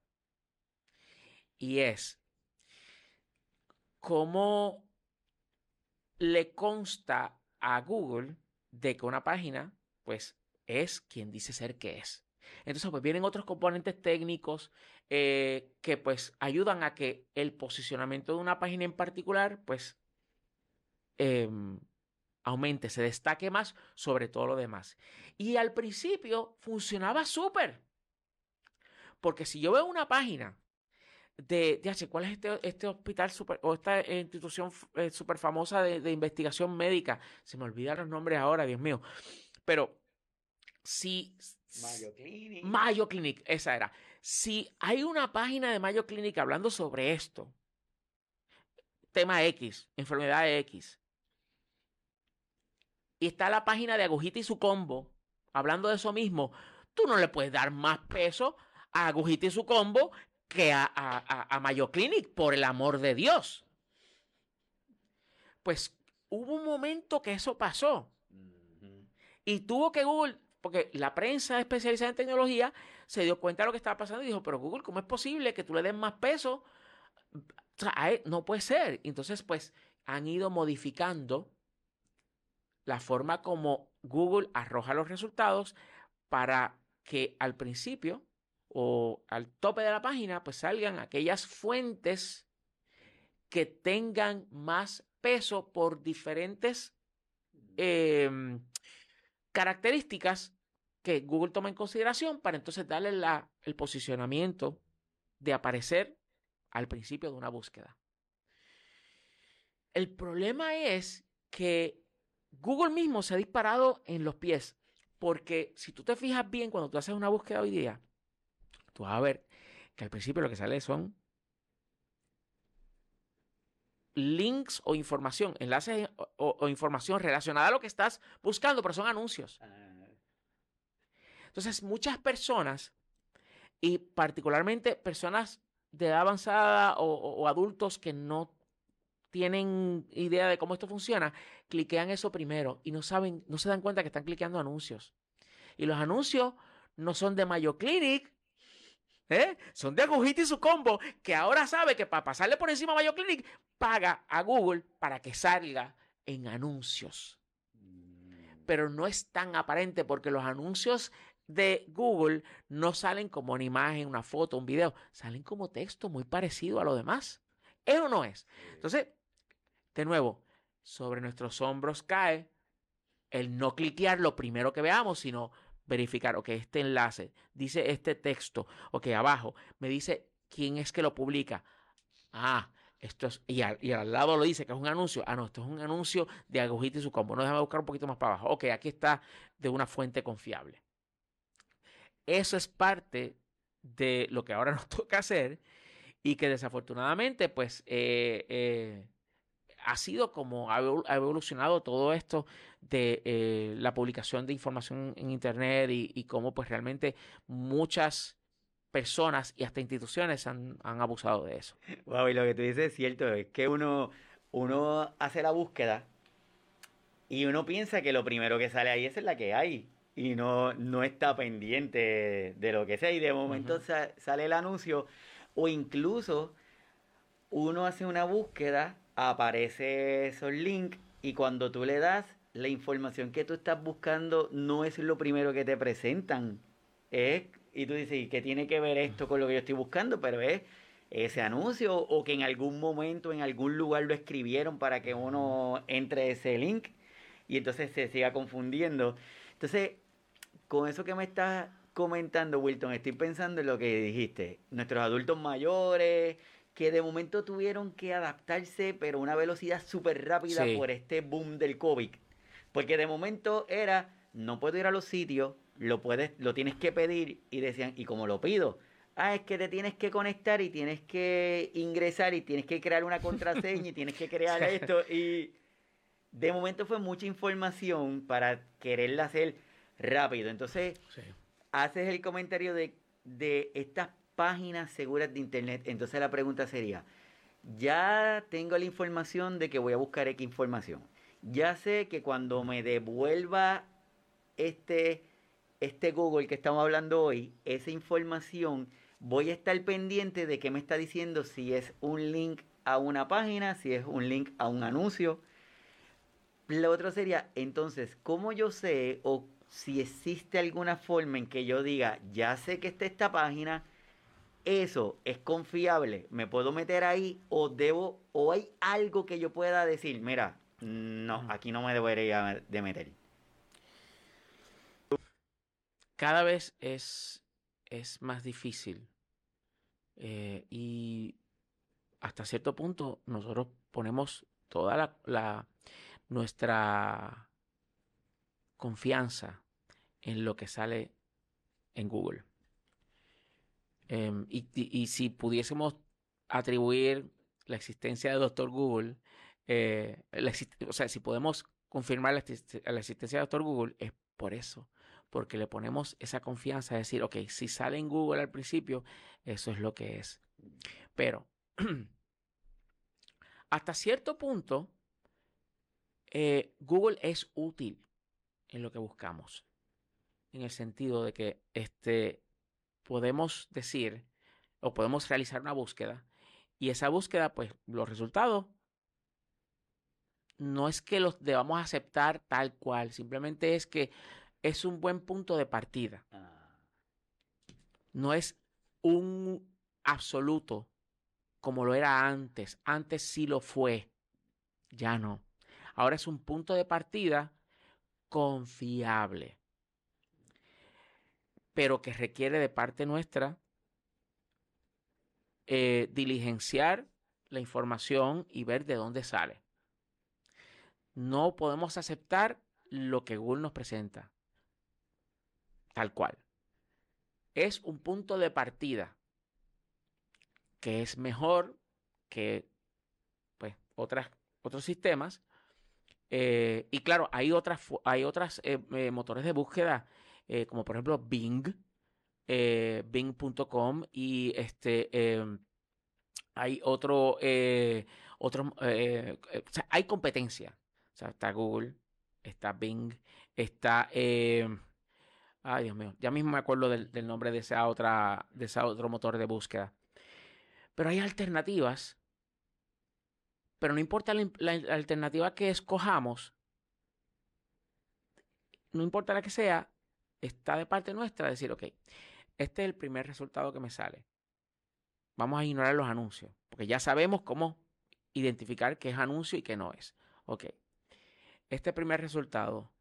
Y es cómo le consta a Google de que una página, pues, es quien dice ser que es. Entonces, pues vienen otros componentes técnicos eh, que, pues, ayudan a que el posicionamiento de una página en particular, pues, em, aumente, se destaque más sobre todo lo demás. Y al principio funcionaba súper. Porque si yo veo una página de, de ¿cuál es este, este hospital super, o esta institución eh, súper famosa de, investigación médica? Se me olvidan los nombres ahora, Dios mío. Pero si...
Mayo Clinic.
Mayo Clinic, esa era. Si hay una página de Mayo Clinic hablando sobre esto, tema X, enfermedad X, y está la página de Agujita y su combo, hablando de eso mismo, tú no le puedes dar más peso a Agujita y su combo que a, a, Mayo Clinic, por el amor de Dios. Pues hubo un momento que eso pasó. Y tuvo que Google, porque la prensa especializada en tecnología se dio cuenta de lo que estaba pasando y dijo, pero Google, ¿cómo es posible que tú le des más peso? no puede ser. Entonces, pues han ido modificando la forma como Google arroja los resultados para que al principio o al tope de la página pues salgan aquellas fuentes que tengan más peso por diferentes em, características que Google toma en consideración para entonces darle la, el posicionamiento de aparecer al principio de una búsqueda. El problema es que Google mismo se ha disparado en los pies, porque si tú te fijas bien cuando tú haces una búsqueda hoy día, tú vas a ver que al principio lo que sale son links o información, enlaces o, información relacionada a lo que estás buscando, pero son anuncios. Ah. Entonces, muchas personas, y particularmente personas de edad avanzada o, adultos que no tienen idea de cómo esto funciona, cliquean eso primero y no saben, no se dan cuenta que están cliqueando anuncios. Y los anuncios no son de Mayo Clinic, ¿eh? son de Agujita y su combo, que ahora sabe que para pasarle por encima a Mayo Clinic, paga a Google para que salga en anuncios. Mm. Pero no es tan aparente porque los anuncios de Google no salen como una imagen, una foto, un video, salen como texto muy parecido a lo demás. ¿Es o no es? Entonces, de nuevo, sobre nuestros hombros cae el no cliquear lo primero que veamos, sino verificar, ok, este enlace dice este texto, ok, abajo me dice quién es que lo publica. Ah, esto es, y al, y al, lado lo dice que es un anuncio. Ah, no, esto es un anuncio de Agujita y su combo. No, déjame buscar un poquito más para abajo. Ok, aquí está de una fuente confiable. Eso es parte de lo que ahora nos toca hacer y que desafortunadamente pues eh, eh, ha sido como ha evolucionado todo esto de eh, la publicación de información en internet y, cómo pues realmente muchas personas y hasta instituciones han, abusado de eso.
Wow, y lo que tú dices es cierto, es que uno, uno hace la búsqueda y uno piensa que lo primero que sale ahí es la que hay y no, no está pendiente de lo que sea. Y de momento sale el anuncio o incluso uno hace una búsqueda, aparece esos links y cuando tú le das, la información que tú estás buscando no es lo primero que te presentan. Es, y tú dices, ¿y qué tiene que ver esto con lo que yo estoy buscando? Pero es ese anuncio o que en algún momento, en algún lugar lo escribieron para que uno entre ese link y entonces se siga confundiendo. Entonces, con eso que me estás comentando, Wilton, estoy pensando en lo que dijiste. Nuestros adultos mayores, que de momento tuvieron que adaptarse, pero a una velocidad súper rápida por este boom del COVID. Porque de momento era, no puedo ir a los sitios, lo, puedes, lo tienes que pedir, y decían, ¿y cómo lo pido? Ah, es que te tienes que conectar y tienes que ingresar y tienes que crear una contraseña y tienes que crear esto. Y de momento fue mucha información para quererla hacer rápido. Entonces, haces el comentario de, de estas páginas seguras de Internet. Entonces la pregunta sería, ya tengo la información de que voy a buscar X información. Ya sé que cuando me devuelva este, este Google que estamos hablando hoy, esa información, voy a estar pendiente de qué me está diciendo si es un link a una página, si es un link a un anuncio. Lo otro sería, entonces, ¿cómo yo sé o si existe alguna forma en que yo diga, ya sé que está esta página, eso es confiable, me puedo meter ahí o debo, o hay algo que yo pueda decir, mira, no, aquí no me debería de meter.
Cada vez es, es más difícil eh, y hasta cierto punto nosotros ponemos toda la, la nuestra confianza en lo que sale en Google. Em, y, si pudiésemos atribuir la existencia de Doctor Google, eh, o sea, si podemos confirmar la, existencia de Doctor Google, es por eso, porque le ponemos esa confianza de decir, ok, si sale en Google al principio, eso es lo que es. Pero, hasta cierto punto, eh, Google es útil en lo que buscamos. En el sentido de que este, podemos decir o podemos realizar una búsqueda y esa búsqueda, pues los resultados no es que los debamos aceptar tal cual, simplemente es que es un buen punto de partida. Ah. No es un absoluto como lo era antes. Antes sí lo fue. Ya no. Ahora es un punto de partida confiable, pero que requiere de parte nuestra eh, diligenciar la información y ver de dónde sale. No podemos aceptar lo que Google nos presenta, tal cual. Es un punto de partida que es mejor que pues, otras, otros sistemas. Eh, y claro, hay otras, hay otras eh, motores de búsqueda, como por ejemplo Bing, Bing.com y este em, hay otro, otro hay competencia. O sea, está Google, está Bing, está em, ay Dios mío, ya mismo me acuerdo del, del, nombre de esa otra, de ese otro motor de búsqueda. Pero hay alternativas. Pero no importa la, alternativa que escojamos, no importa la que sea, está de parte nuestra decir, ok, este es el primer resultado que me sale. Vamos a ignorar los anuncios, porque ya sabemos cómo identificar qué es anuncio y qué no es. Ok, este primer resultado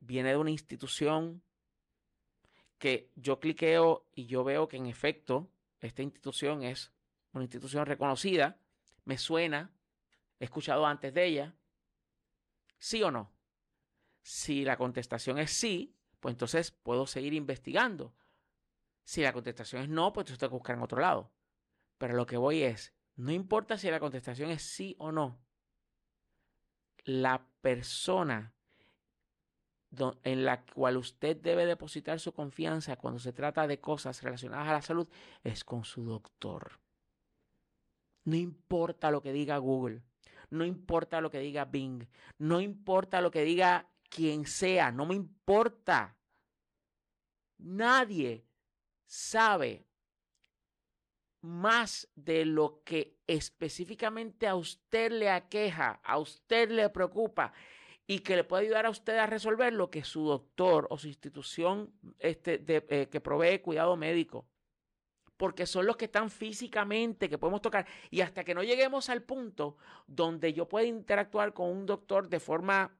viene de una institución que yo cliqueo y yo veo que en efecto esta institución es una institución reconocida, me suena, he escuchado antes de ella, sí o no. Si la contestación es sí, pues entonces puedo seguir investigando. Si la contestación es no, pues entonces tengo que buscar en otro lado. Pero lo que voy es, no importa si la contestación es sí o no, la persona en la cual usted debe depositar su confianza cuando se trata de cosas relacionadas a la salud es con su doctor. No importa lo que diga Google, no importa lo que diga Bing, no importa lo que diga quien sea, no me importa. Nadie sabe más de lo que específicamente a usted le aqueja, a usted le preocupa y que le puede ayudar a usted a resolver lo que su doctor o su institución este, eh, que provee cuidado médico porque son los que están físicamente, que podemos tocar. Y hasta que no lleguemos al punto donde yo pueda interactuar con un doctor de forma,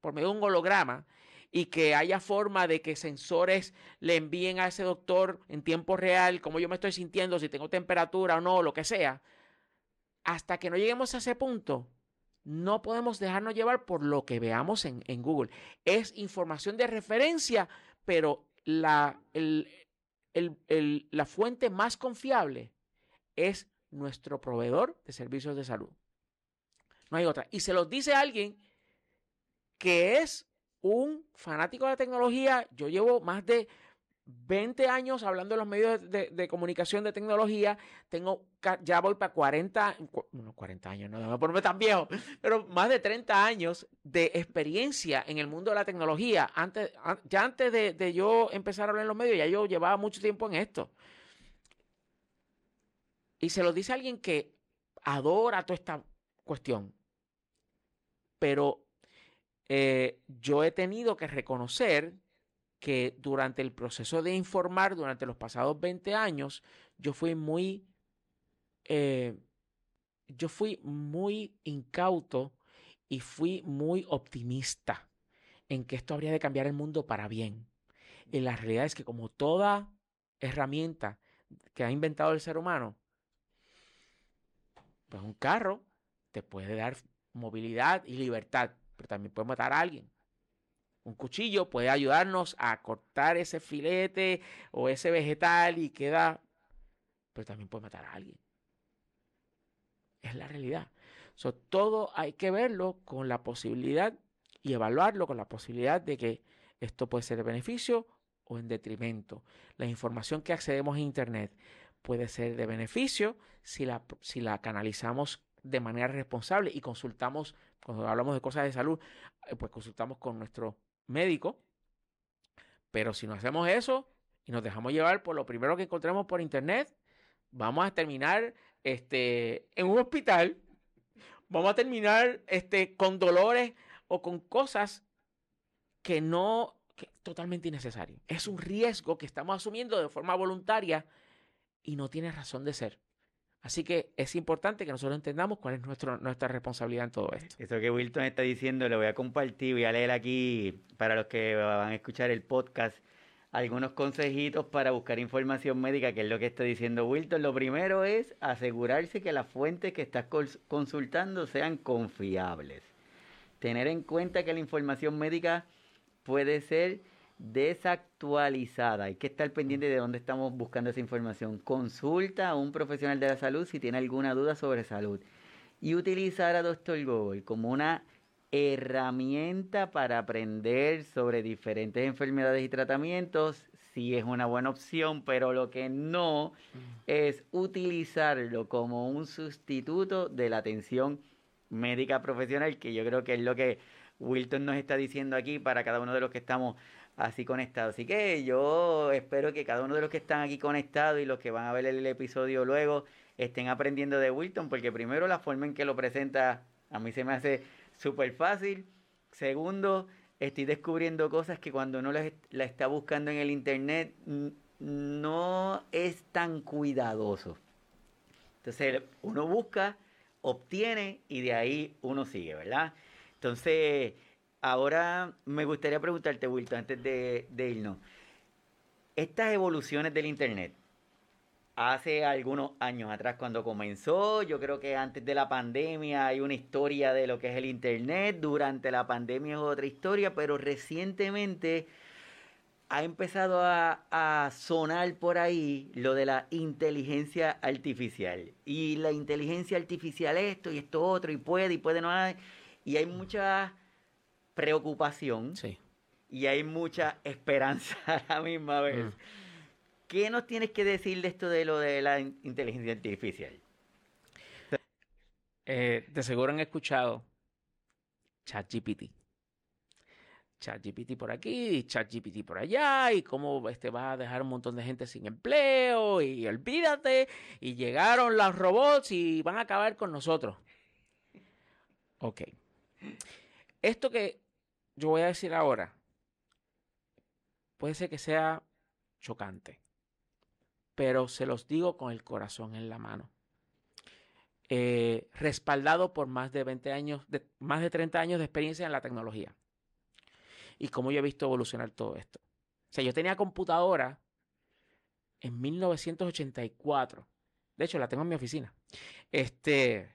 por medio de un holograma, y que haya forma de que sensores le envíen a ese doctor en tiempo real cómo yo me estoy sintiendo, si tengo temperatura o no, lo que sea. Hasta que no lleguemos a ese punto, no podemos dejarnos llevar por lo que veamos en, en Google. Es información de referencia, pero la, el, la fuente más confiable es nuestro proveedor de servicios de salud. No hay otra. Y se los dice alguien que es un fanático de la tecnología. Yo llevo más de 20 años hablando de los medios de, comunicación de tecnología, tengo, ya voy para 40, no 40 años, no me ponerme tan viejo, pero más de 30 años de experiencia en el mundo de la tecnología. Antes, ya antes de, de yo empezar a hablar en los medios, ya yo llevaba mucho tiempo en esto. Y se lo dice alguien que adora toda esta cuestión. Pero eh, yo he tenido que reconocer que durante el proceso de informar, durante los pasados 20 años, yo fui muy, eh, yo fui muy incauto y fui muy optimista en que esto habría de cambiar el mundo para bien. Y la realidad es que como toda herramienta que ha inventado el ser humano, pues un carro te puede dar movilidad y libertad, pero también puede matar a alguien. Un cuchillo puede ayudarnos a cortar ese filete o ese vegetal y queda, pero también puede matar a alguien. Es la realidad. todo hay que verlo con la posibilidad y evaluarlo con la posibilidad de que esto puede ser de beneficio o en detrimento. La información que accedemos a Internet puede ser de beneficio si la, si la canalizamos de manera responsable y consultamos, cuando hablamos de cosas de salud, eh, pues consultamos con nuestro médico. Pero si no hacemos eso y nos dejamos llevar por lo primero que encontremos por internet, vamos a terminar este, en un hospital, vamos a terminar este, con dolores o con cosas que no, que totalmente innecesario. Es un riesgo que estamos asumiendo de forma voluntaria y no tiene razón de ser. Así que es importante que nosotros entendamos cuál es nuestra responsabilidad en todo esto.
Eso que Wilton está diciendo lo voy a compartir, voy a leer aquí para los que van a escuchar el podcast algunos consejitos para buscar información médica, que es lo que está diciendo Wilton. Lo primero es asegurarse que las fuentes que estás consultando sean confiables. Tener en cuenta que la información médica puede ser desactualizada. Hay que estar pendiente de dónde estamos buscando esa información. Consulta a un profesional de la salud si tiene alguna duda sobre salud. Y utilizar a Dr. Google como una herramienta para aprender sobre diferentes enfermedades y tratamientos, sí es una buena opción, pero lo que no mm. es utilizarlo como un sustituto de la atención médica profesional, que yo creo que es lo que Wilton nos está diciendo aquí para cada uno de los que estamos así conectados. Así que yo espero que cada uno de los que están aquí conectados y los que van a ver el episodio luego estén aprendiendo de Wilton, porque primero la forma en que lo presenta a mí se me hace súper fácil. Segundo, estoy descubriendo cosas que cuando uno la, está buscando en el internet no es tan cuidadoso. Entonces uno busca, obtiene y de ahí uno sigue, ¿verdad? Entonces, ahora me gustaría preguntarte, Wilton, antes de, irnos, estas evoluciones del internet, hace algunos años atrás cuando comenzó. Yo creo que antes de la pandemia hay una historia de lo que es el Internet. Durante la pandemia es otra historia, pero recientemente ha empezado a, sonar por ahí lo de la inteligencia artificial. Y la inteligencia artificial esto y esto otro, y puede y puede no hay. Y hay mucha preocupación. Sí. Y hay mucha esperanza a la misma vez. Mm. ¿Qué nos tienes que decir de esto de lo de la inteligencia artificial?
Eh, de seguro han escuchado ChatGPT. ChatGPT por aquí, ChatGPT por allá, y cómo este va a dejar un montón de gente sin empleo, y olvídate, y llegaron los robots y van a acabar con nosotros. Ok. Esto que yo voy a decir ahora puede ser que sea chocante pero se los digo con el corazón en la mano. Eh, respaldado por más de 20 años, de, más de 30 años de experiencia en la tecnología. Y cómo yo he visto evolucionar todo esto. O sea, yo tenía computadora en 1984. De hecho, la tengo en mi oficina. Este,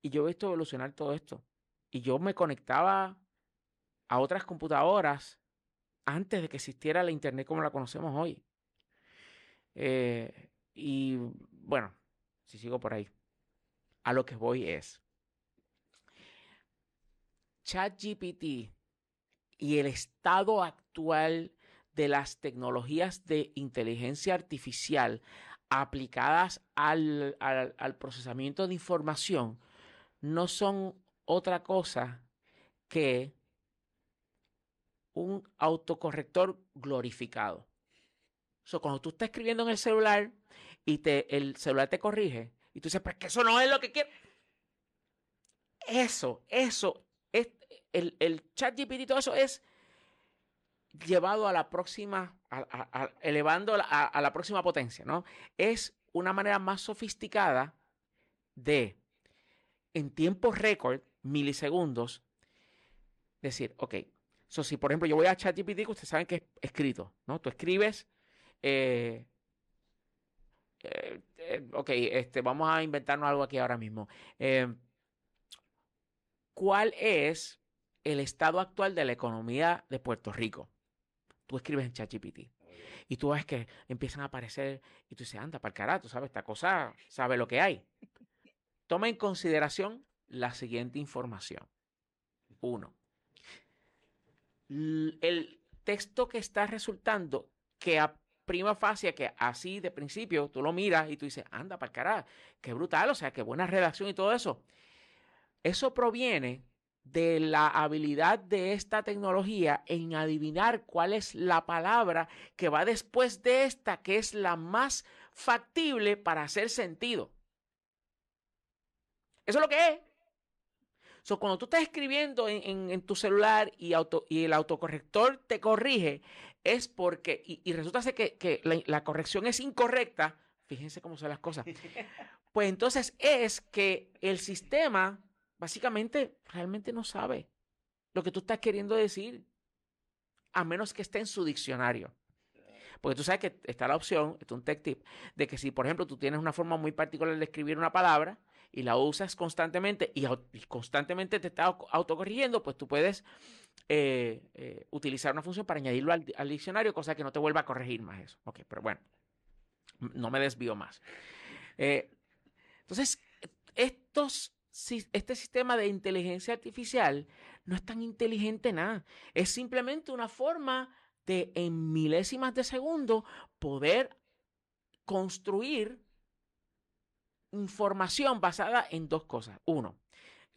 y yo he visto evolucionar todo esto. Y yo me conectaba a otras computadoras antes de que existiera la Internet como la conocemos hoy. Eh, y bueno, si sigo por ahí, a lo que voy es, ChatGPT y el estado actual de las tecnologías de inteligencia artificial aplicadas al, al, procesamiento de información no son otra cosa que un autocorrector glorificado. So, cuando tú estás escribiendo en el celular y te, el celular te corrige, y tú dices, pues que eso no es lo que quiero. Eso, eso, es, el, el chat GPT y todo eso es llevado a la próxima, elevando a, a la próxima potencia, ¿no? Es una manera más sofisticada de, en tiempo récord, milisegundos, decir, ok, so, si por ejemplo yo voy a ChatGPT, ustedes saben que es escrito, ¿no? Tú escribes eh, eh, eh, ok, este, vamos a inventarnos algo aquí ahora mismo. ¿Cuál es el estado actual de la economía de Puerto Rico? Tú escribes en ChatGPT. Y tú ves que empiezan a aparecer y tú dices, anda, para el carajo, sabes, esta cosa sabe lo que hay. Toma en consideración la siguiente información. Uno, el texto que está resultando que prima facie que así de principio tú lo miras y tú dices, anda para carajo, qué brutal, o sea, qué buena redacción y todo eso. Eso proviene de la habilidad de esta tecnología en adivinar cuál es la palabra que va después de esta, que es la más factible para hacer sentido. Eso es lo que es. So, cuando tú estás escribiendo en, tu celular y, y, el autocorrector te corrige, es porque, y, resulta ser que, la, corrección es incorrecta, Fíjense cómo son las cosas. Pues entonces es que el sistema básicamente realmente no sabe lo que tú estás queriendo decir, a menos que esté en su diccionario. Porque tú sabes que está la opción, esto es un tech tip, de que si, por ejemplo, tú tienes una forma muy particular de escribir una palabra y la usas constantemente y, constantemente te está autocorrigiendo, pues tú puedes eh, eh, utilizar una función para añadirlo al, diccionario, cosa que no te vuelva a corregir más eso. Ok, pero bueno, no me desvío más. Eh, entonces, estos, este sistema de inteligencia artificial no es tan inteligente nada. Es simplemente una forma de en milésimas de segundo poder construir información basada en dos cosas. Uno,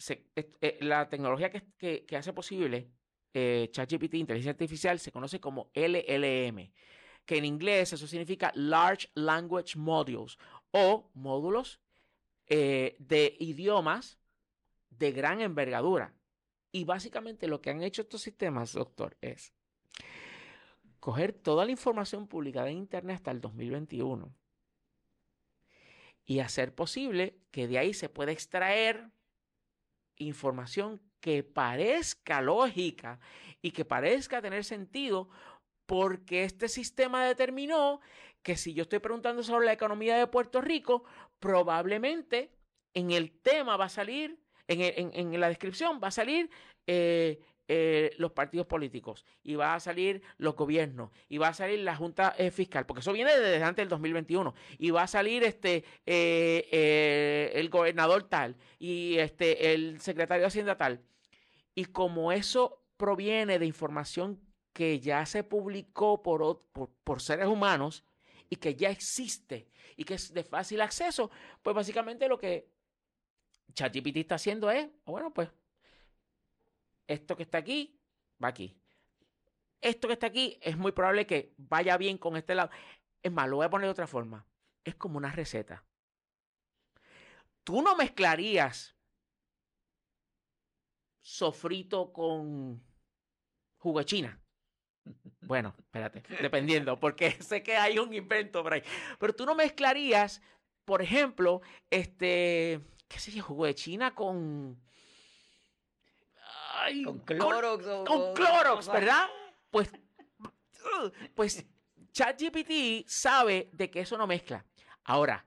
eh, la tecnología que, hace posible eh, ChatGPT, inteligencia artificial, se conoce como LLM, que en inglés eso significa Large Language Modules o módulos eh, de idiomas de gran envergadura. Y básicamente lo que han hecho estos sistemas, doctor, es coger toda la información publicada en Internet hasta el 2021 y hacer posible que de ahí se pueda extraer información que parezca lógica y que parezca tener sentido porque este sistema determinó que si yo estoy preguntando sobre la economía de Puerto Rico, probablemente en el tema va a salir, en, la descripción va a salir eh, eh, los partidos políticos, y va a salir los gobiernos, y va a salir la Junta eh, Fiscal, porque eso viene desde antes del 2021, y va a salir este el gobernador tal, y este el secretario de Hacienda tal. Y como eso proviene de información que ya se publicó por, por seres humanos y que ya existe y que es de fácil acceso, pues básicamente lo que ChatGPT está haciendo es, bueno, pues esto que está aquí va aquí. Esto que está aquí es muy probable que vaya bien con este lado. Es más, lo voy a poner de otra forma. Es como una receta. Tú no mezclarías sofrito con jugo de china. Bueno, espérate, dependiendo, porque sé que hay un invento por ahí. Pero tú no mezclarías, por ejemplo, este, qué sé yo, jugo de China con...
con Clorox.
Con, Clorox, ¿verdad? Pues, pues ChatGPT sabe de que eso no mezcla. Ahora,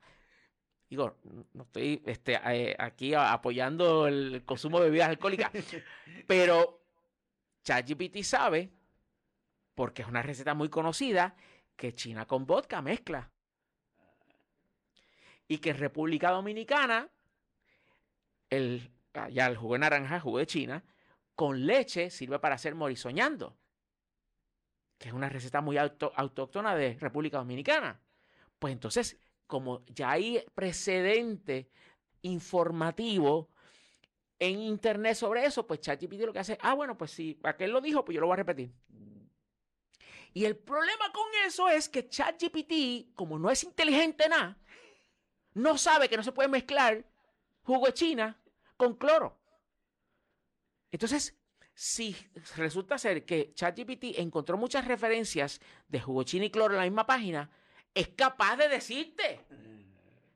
digo, no estoy este, eh, aquí apoyando el consumo de bebidas alcohólicas, pero ChatGPT sabe porque es una receta muy conocida, que China con vodka mezcla. Y que en República Dominicana, el, ya el jugo de naranja, jugo de China, con leche sirve para hacer morisoñando, que es una receta muy autóctona de República Dominicana. Pues entonces, como ya hay precedente informativo en internet sobre eso, pues ChatGPT lo que hace, ah, bueno, pues si aquel lo dijo, pues yo lo voy a repetir. Y el problema con eso es que ChatGPT, como no es inteligente nada, no sabe que no se puede mezclar jugo de China con cloro. Entonces, si resulta ser que ChatGPT encontró muchas referencias de jugo china y cloro en la misma página, es capaz de decirte.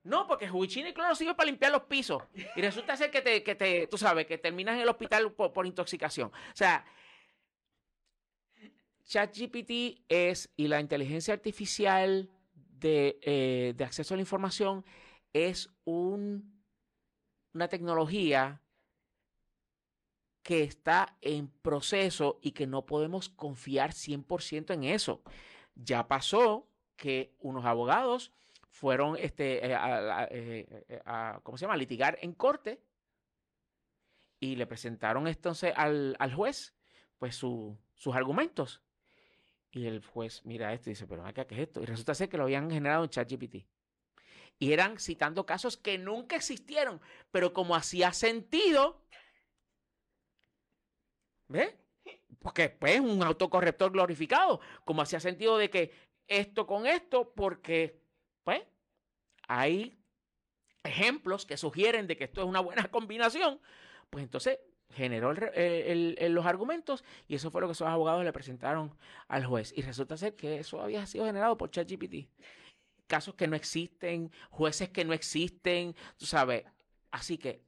No, porque jugo china y cloro sirve para limpiar los pisos. Y resulta ser que te, que te tú sabes, que terminas en el hospital por, intoxicación. O sea, ChatGPT es, y la inteligencia artificial de, eh, acceso a la información es un, una tecnología que está en proceso y que no podemos confiar 100% en eso. Ya pasó que unos abogados fueron este, eh, eh, a, ¿cómo se llama? litigar en corte y le presentaron entonces al, al juez pues sus argumentos. Y el juez mira esto y dice, pero ¿qué es esto? Y resulta ser que lo habían generado en ChatGPT. Y eran citando casos que nunca existieron, pero como hacía sentido, ¿ves? Porque pues un autocorrector glorificado, como hacía sentido de que esto con esto, porque pues hay ejemplos que sugieren de que esto es una buena combinación, pues entonces generó los argumentos y eso fue lo que esos abogados le presentaron al juez. Y resulta ser que eso había sido generado por ChatGPT. casos que no existen, jueces que no existen, tú sabes. Así que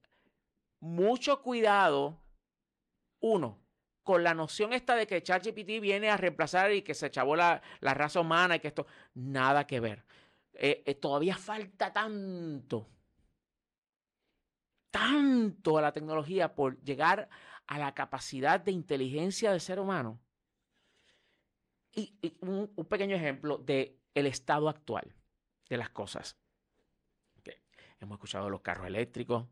mucho cuidado, uno, con la noción esta de que ChatGPT viene a reemplazar y que se echabó la, raza humana y que esto, nada que ver. Eh, eh, todavía falta tanto, tanto a la tecnología por llegar a la capacidad de inteligencia del ser humano. Y, un, pequeño ejemplo de el estado actual de las cosas. Hemos escuchado los carros eléctricos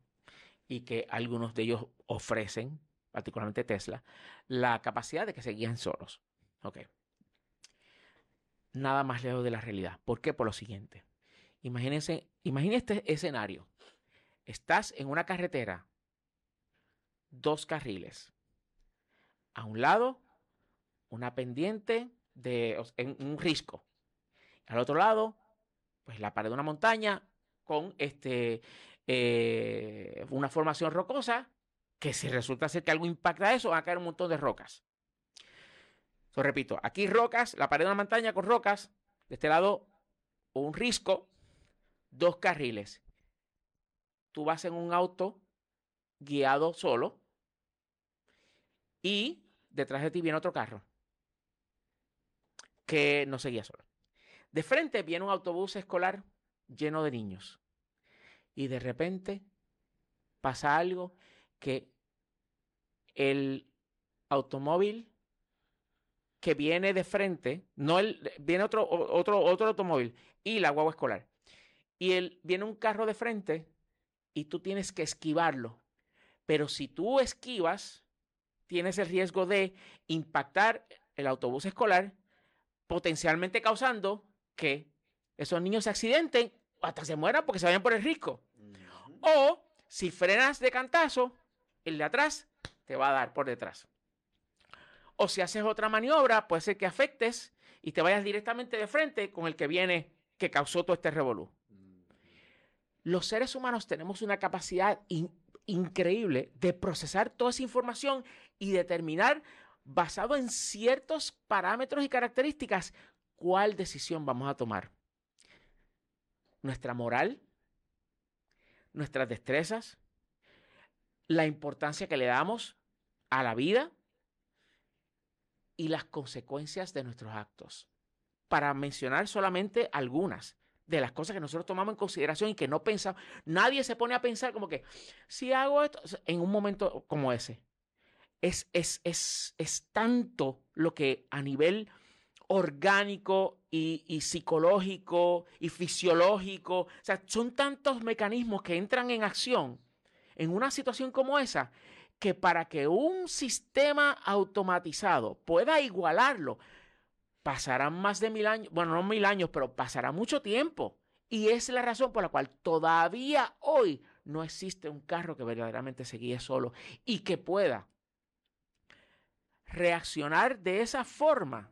y que algunos de ellos ofrecen, particularmente Tesla, la capacidad de que se guíen solos. Ok. Nada más lejos de la realidad. ¿Por qué? Por lo siguiente. Imagínense, imagínese este escenario. Estás en una carretera, dos carriles. A un lado, una pendiente de un risco. Al otro lado, pues la pared de una montaña con este, eh, una formación rocosa que si resulta ser que algo impacta eso, va a caer un montón de rocas. Lo repito, aquí rocas, la pared de una montaña con rocas, de este lado un risco, dos carriles. Tú vas en un auto guiado solo y detrás de ti viene otro carro que no seguía solo. De frente viene un autobús escolar lleno de niños. Y de repente pasa algo que el automóvil que viene de frente, no el, viene otro, otro, otro automóvil y la guagua escolar. Y él, viene un carro de frente y tú tienes que esquivarlo. Pero si tú esquivas, tienes el riesgo de impactar el autobús escolar, potencialmente causando que esos niños se accidenten hasta se mueran porque se vayan por el risco. O si frenas de cantazo, el de atrás te va a dar por detrás. O si haces otra maniobra, puede ser que afectes y te vayas directamente de frente con el que viene que causó todo este revolú. Los seres humanos tenemos una capacidad increíble de procesar toda esa información y determinar, basado en ciertos parámetros y características, cuál decisión vamos a tomar. Nuestra moral, nuestras destrezas, la importancia que le damos a la vida y las consecuencias de nuestros actos. Para mencionar solamente algunas de las cosas que nosotros tomamos en consideración y que no pensamos, nadie se pone a pensar como que si hago esto en un momento como ese. Es, es, es, es tanto lo que a nivel orgánico y, psicológico y fisiológico, son tantos mecanismos que entran en acción en una situación como esa que para que un sistema automatizado pueda igualarlo, pasarán más de mil años, bueno, no mil años, pero pasará mucho tiempo. Y es la razón por la cual todavía hoy no existe un carro que verdaderamente se guíe solo y que pueda reaccionar de esa forma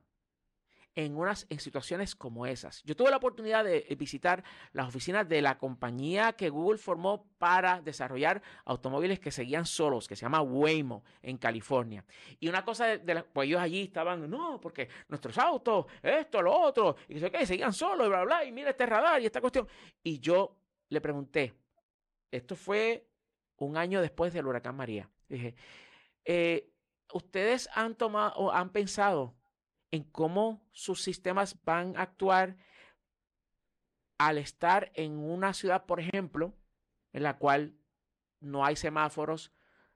en, unas, en situaciones como esas. Yo tuve la oportunidad de eh, visitar las oficinas de la compañía que Google formó para desarrollar automóviles que seguían solos, que se llama Waymo en California. Y una cosa de, pues ellos allí estaban, no, porque nuestros autos, esto, lo otro, y que seguían solos, y bla, bla, y mira este radar y esta cuestión. Y yo le pregunté, esto fue un año después del huracán María. Dije, eh, ¿ustedes han tomado o han pensado en cómo sus sistemas van a actuar al estar en una ciudad, por ejemplo, en la cual no hay semáforos,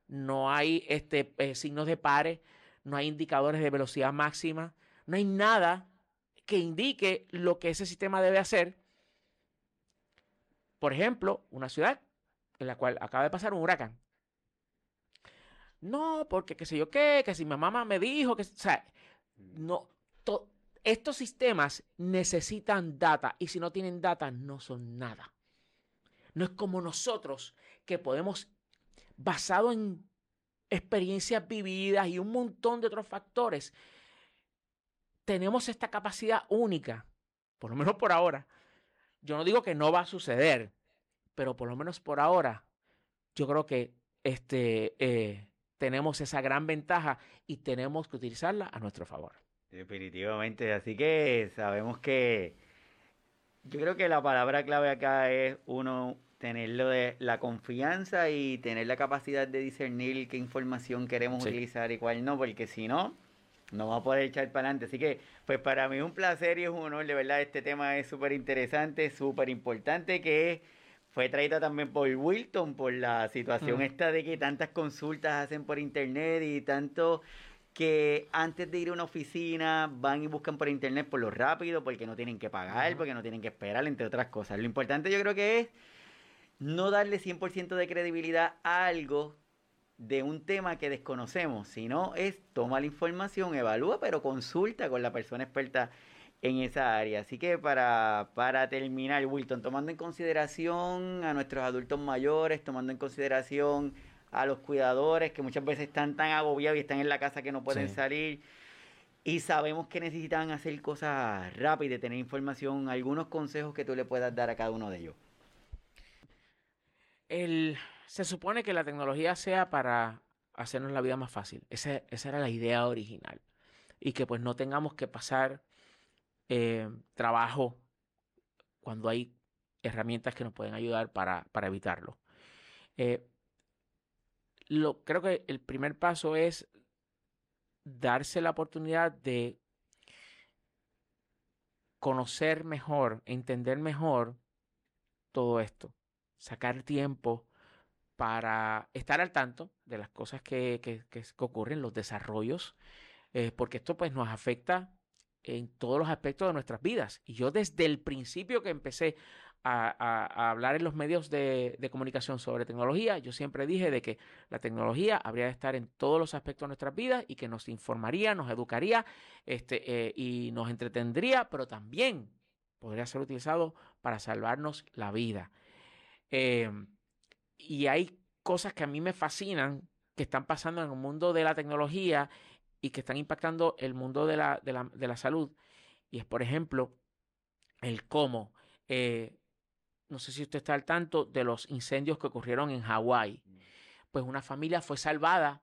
no hay este, eh, signos de pares, no hay indicadores de velocidad máxima, no hay nada que indique lo que ese sistema debe hacer. Por ejemplo, una ciudad en la cual acaba de pasar un huracán. No, porque qué sé yo qué, que si mi mamá me dijo que, no, estos sistemas necesitan data y si no tienen data no son nada. No es como nosotros que podemos, basado en experiencias vividas y un montón de otros factores, tenemos esta capacidad única, por lo menos por ahora. Yo no digo que no va a suceder, pero por lo menos por ahora, yo creo que este, eh, tenemos esa gran ventaja y tenemos que utilizarla a nuestro favor.
Definitivamente, así que sabemos que Yo creo que la palabra clave acá es uno tener lo de la confianza y tener la capacidad de discernir qué información queremos utilizar y cuál no, porque si no, no va a poder echar para adelante. Así que, pues para mí es un placer y es un honor, de verdad, este tema es súper interesante, súper importante, que fue traída también por Wilton, por la situación esta de que tantas consultas hacen por internet y tanto que antes de ir a una oficina van y buscan por internet por lo rápido, porque no tienen que pagar, porque no tienen que esperar, entre otras cosas. Lo importante yo creo que es no darle 100% de credibilidad a algo de un tema que desconocemos, sino es toma la información, evalúa, pero consulta con la persona experta en esa área. Así que para, para terminar, Wilton, tomando en consideración a nuestros adultos mayores, tomando en consideración a los cuidadores que muchas veces están tan agobiados y están en la casa que no pueden salir y sabemos que necesitan hacer cosas rápidas, tener información, algunos consejos que tú le puedas dar a cada uno de ellos.
El, se supone que la tecnología sea para hacernos la vida más fácil. Esa, esa era la idea original. Y que pues no tengamos que pasar eh, trabajo cuando hay herramientas que nos pueden ayudar para, evitarlo. Eh, lo, creo que el primer paso es darse la oportunidad de conocer mejor, entender mejor todo esto, sacar tiempo para estar al tanto de las cosas que, que, que ocurren, los desarrollos, eh, porque esto pues nos afecta en todos los aspectos de nuestras vidas. Y yo desde el principio que empecé a, hablar en los medios de, comunicación sobre tecnología, yo siempre dije de que la tecnología habría de estar en todos los aspectos de nuestras vidas y que nos informaría, nos educaría este, eh, y nos entretendría, pero también podría ser utilizado para salvarnos la vida. Em, y hay cosas que a mí me fascinan que están pasando en el mundo de la tecnología y que están impactando el mundo de la, de la, de la salud. Y es, por ejemplo, el cómo. Eh, no sé si usted está al tanto de los incendios que ocurrieron en Hawái. Mm. Pues una familia fue salvada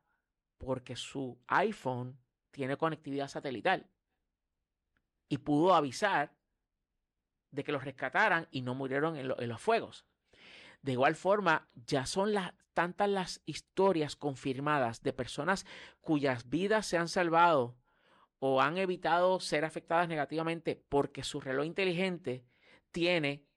porque su iPhone tiene conectividad satelital y pudo avisar de que los rescataran y no murieron en, en los fuegos. De igual forma, ya son tantas las historias confirmadas de personas cuyas vidas se han salvado o han evitado ser afectadas negativamente porque su reloj inteligente tiene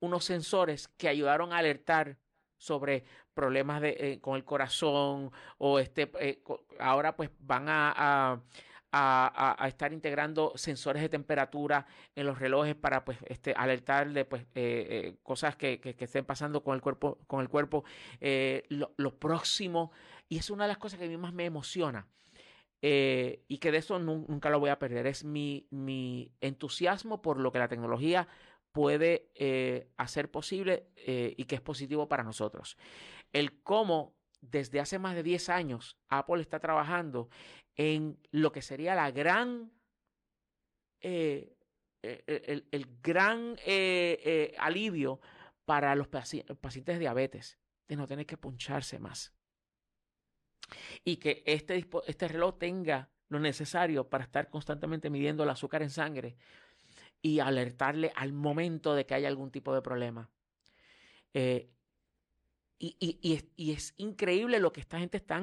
unos sensores que ayudaron a alertar sobre problemas eh, con el corazón o este eh, ahora pues van a, estar integrando sensores de temperatura en los relojes para pues este alertar de pues eh, cosas que, estén pasando con el cuerpo con el cuerpo lo, próximo y es una de las cosas que a mí más me emociona y que de eso nunca lo voy a perder es mi, entusiasmo por lo que la tecnología puede eh, hacer posible eh, y que es positivo para nosotros. El cómo desde hace más de 10 años Apple está trabajando en lo que sería la gran, eh, el, el, gran alivio para los pacientes de diabetes, de no tener que puncharse más. Y que este, este reloj tenga lo necesario para estar constantemente midiendo el azúcar en sangre y alertarle al momento de que haya algún tipo de problema. Eh, y, es, increíble lo que esta gente está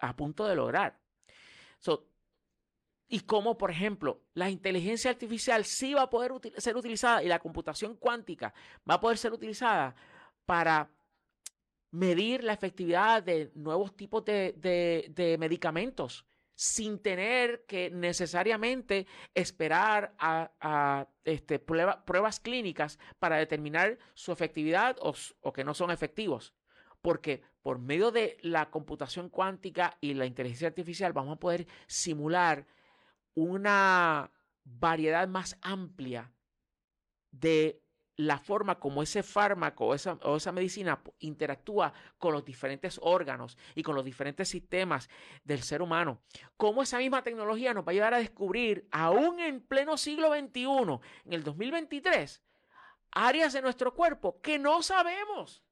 a punto de lograr. Y cómo, por ejemplo, la inteligencia artificial sí va a poder ser utilizada y la computación cuántica va a poder ser utilizada para medir la efectividad de nuevos tipos de medicamentos sin tener que necesariamente esperar a, este, pruebas clínicas para determinar su efectividad o que no son efectivos. Porque por medio de la computación cuántica y la inteligencia artificial vamos a poder simular una variedad más amplia de la forma como ese fármaco o esa, medicina interactúa con los diferentes órganos y con los diferentes sistemas del ser humano. Cómo esa misma tecnología nos va a ayudar a descubrir, aún en pleno siglo XXI, en el 2023, áreas de nuestro cuerpo que no sabemos.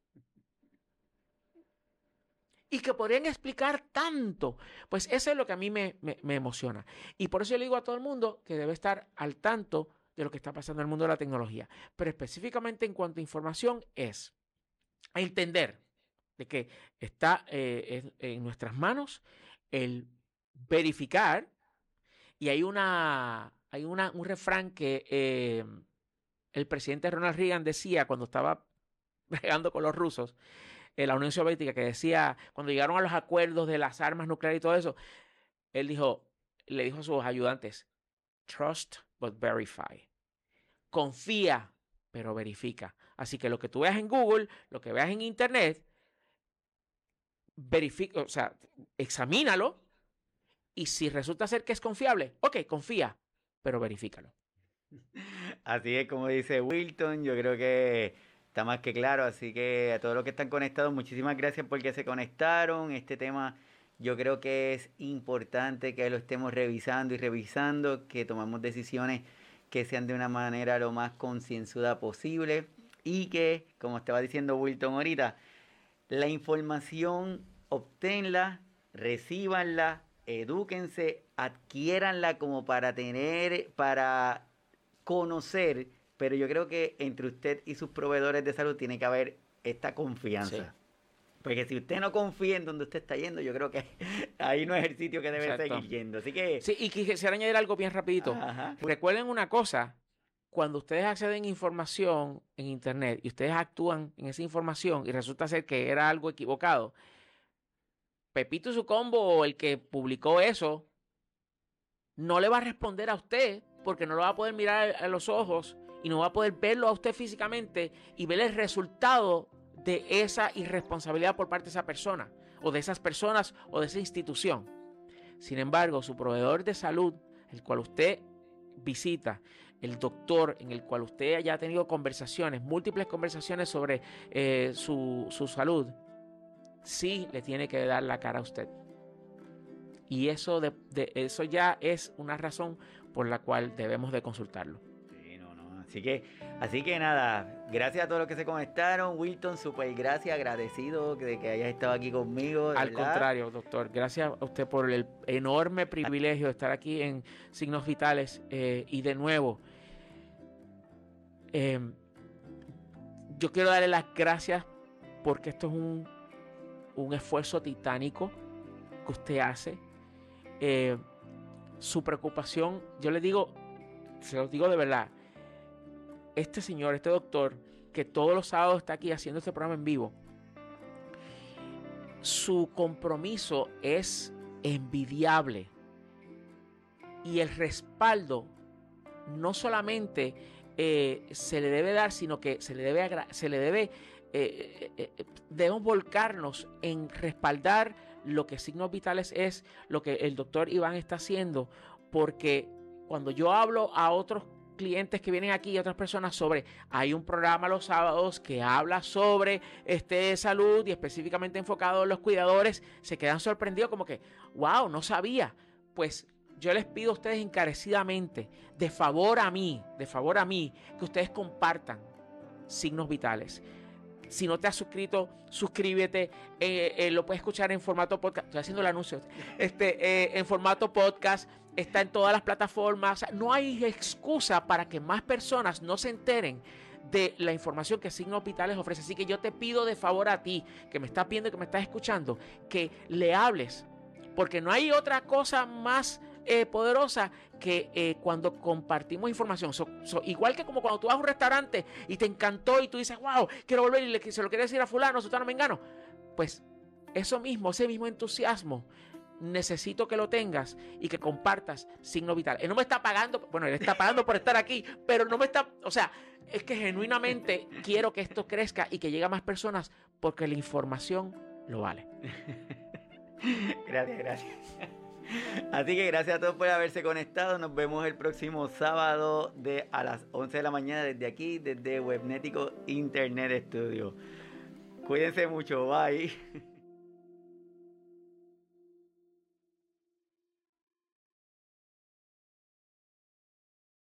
Y que podrían explicar tanto. Pues eso es lo que a mí me, me, emociona. Y por eso yo le digo a todo el mundo que debe estar al tanto de lo que está pasando en el mundo de la tecnología. Pero específicamente en cuanto a información es entender de que está eh, en, nuestras manos el verificar y hay una hay una, un refrán que eh, el presidente Ronald Reagan decía cuando estaba bregando con los rusos en la Unión Soviética que decía cuando llegaron a los acuerdos de las armas nucleares y todo eso él dijo le dijo a sus ayudantes trust but verify confía pero verifica así que lo que tú veas en Google lo que veas en internet verifica, o sea, examínalo y si resulta ser que es confiable, ok, confía, pero verifícalo.
Así es como dice Wilton, yo creo que está más que claro, así que a todos los que están conectados, muchísimas gracias porque se conectaron. Este tema yo creo que es importante que lo estemos revisando y revisando, que tomamos decisiones que sean de una manera lo más concienzuda posible y que, como estaba diciendo Wilton ahorita, la información, obténla, recíbanla, edúquense, adquiéranla como para tener, para conocer, pero yo creo que entre usted y sus proveedores de salud tiene que haber esta confianza. Porque si usted no confía en donde usted está yendo, yo creo que ahí no es el sitio que debe seguir yendo. Así que...
Sí, y quisiera añadir algo bien rapidito. Recuerden una cosa, cuando ustedes acceden a información en Internet y ustedes actúan en esa información y resulta ser que era algo equivocado, Pepito y su combo o el que publicó eso no le va a responder a usted porque no lo va a poder mirar a los ojos y no va a poder verlo a usted físicamente y ver el resultado de esa irresponsabilidad por parte de esa persona o de esas personas o de esa institución. Sin embargo, su proveedor de salud, el cual usted visita, el doctor en el cual usted haya tenido conversaciones, múltiples conversaciones sobre eh, su, salud, sí le tiene que dar la cara a usted. Y eso, de, eso ya es una razón por la cual debemos de consultarlo.
Así que, así que nada, gracias a todos los que se conectaron. Wilton, súper gracias, agradecido de que hayas estado aquí conmigo.
Al contrario, doctor, gracias a usted por el enorme privilegio de estar aquí en Signos Vitales. Eh, y de nuevo, Em, yo quiero darle las gracias porque esto es un, un esfuerzo titánico que usted hace. Eh, su preocupación, yo le digo, se lo digo de verdad, este señor, este doctor, que todos los sábados está aquí haciendo este programa en vivo, su compromiso es envidiable. Y el respaldo no solamente eh, se le debe dar, sino que se le debe, se le debe, eh, eh, debemos volcarnos en respaldar lo que signos vitales es, lo que el doctor Iván está haciendo, porque cuando yo hablo a otros clientes que vienen aquí y otras personas sobre, hay un programa los sábados que habla sobre este salud y específicamente enfocado en los cuidadores, se quedan sorprendidos como que, wow, no sabía. Pues yo les pido a ustedes encarecidamente, de favor a mí, de favor a mí, que ustedes compartan signos vitales. Si no te has suscrito, suscríbete. Eh, eh, lo puedes escuchar en formato podcast. Estoy haciendo el anuncio. Este, eh, en formato podcast. Está en todas las plataformas. No hay excusa para que más personas no se enteren de la información que Signos Vitales ofrece. Así que yo te pido de favor a ti, que me estás viendo y que me estás escuchando, que le hables. Porque no hay otra cosa más eh, poderosa que eh, cuando compartimos información. igual que como cuando tú vas a un restaurante y te encantó y tú dices, wow, quiero volver y le, se lo quiero decir a fulano, me mengano. Pues eso mismo, ese mismo entusiasmo, necesito que lo tengas y que compartas signo vital. Él no me está pagando, bueno, él está pagando por estar aquí, pero no me está, o sea, es que genuinamente quiero que esto crezca y que llegue a más personas porque la información lo vale.
gracias, gracias. Así que gracias a todos por haberse conectado. Nos vemos el próximo sábado de a las 11 de la mañana desde aquí, desde Webnético Internet Studio. Cuídense mucho, bye.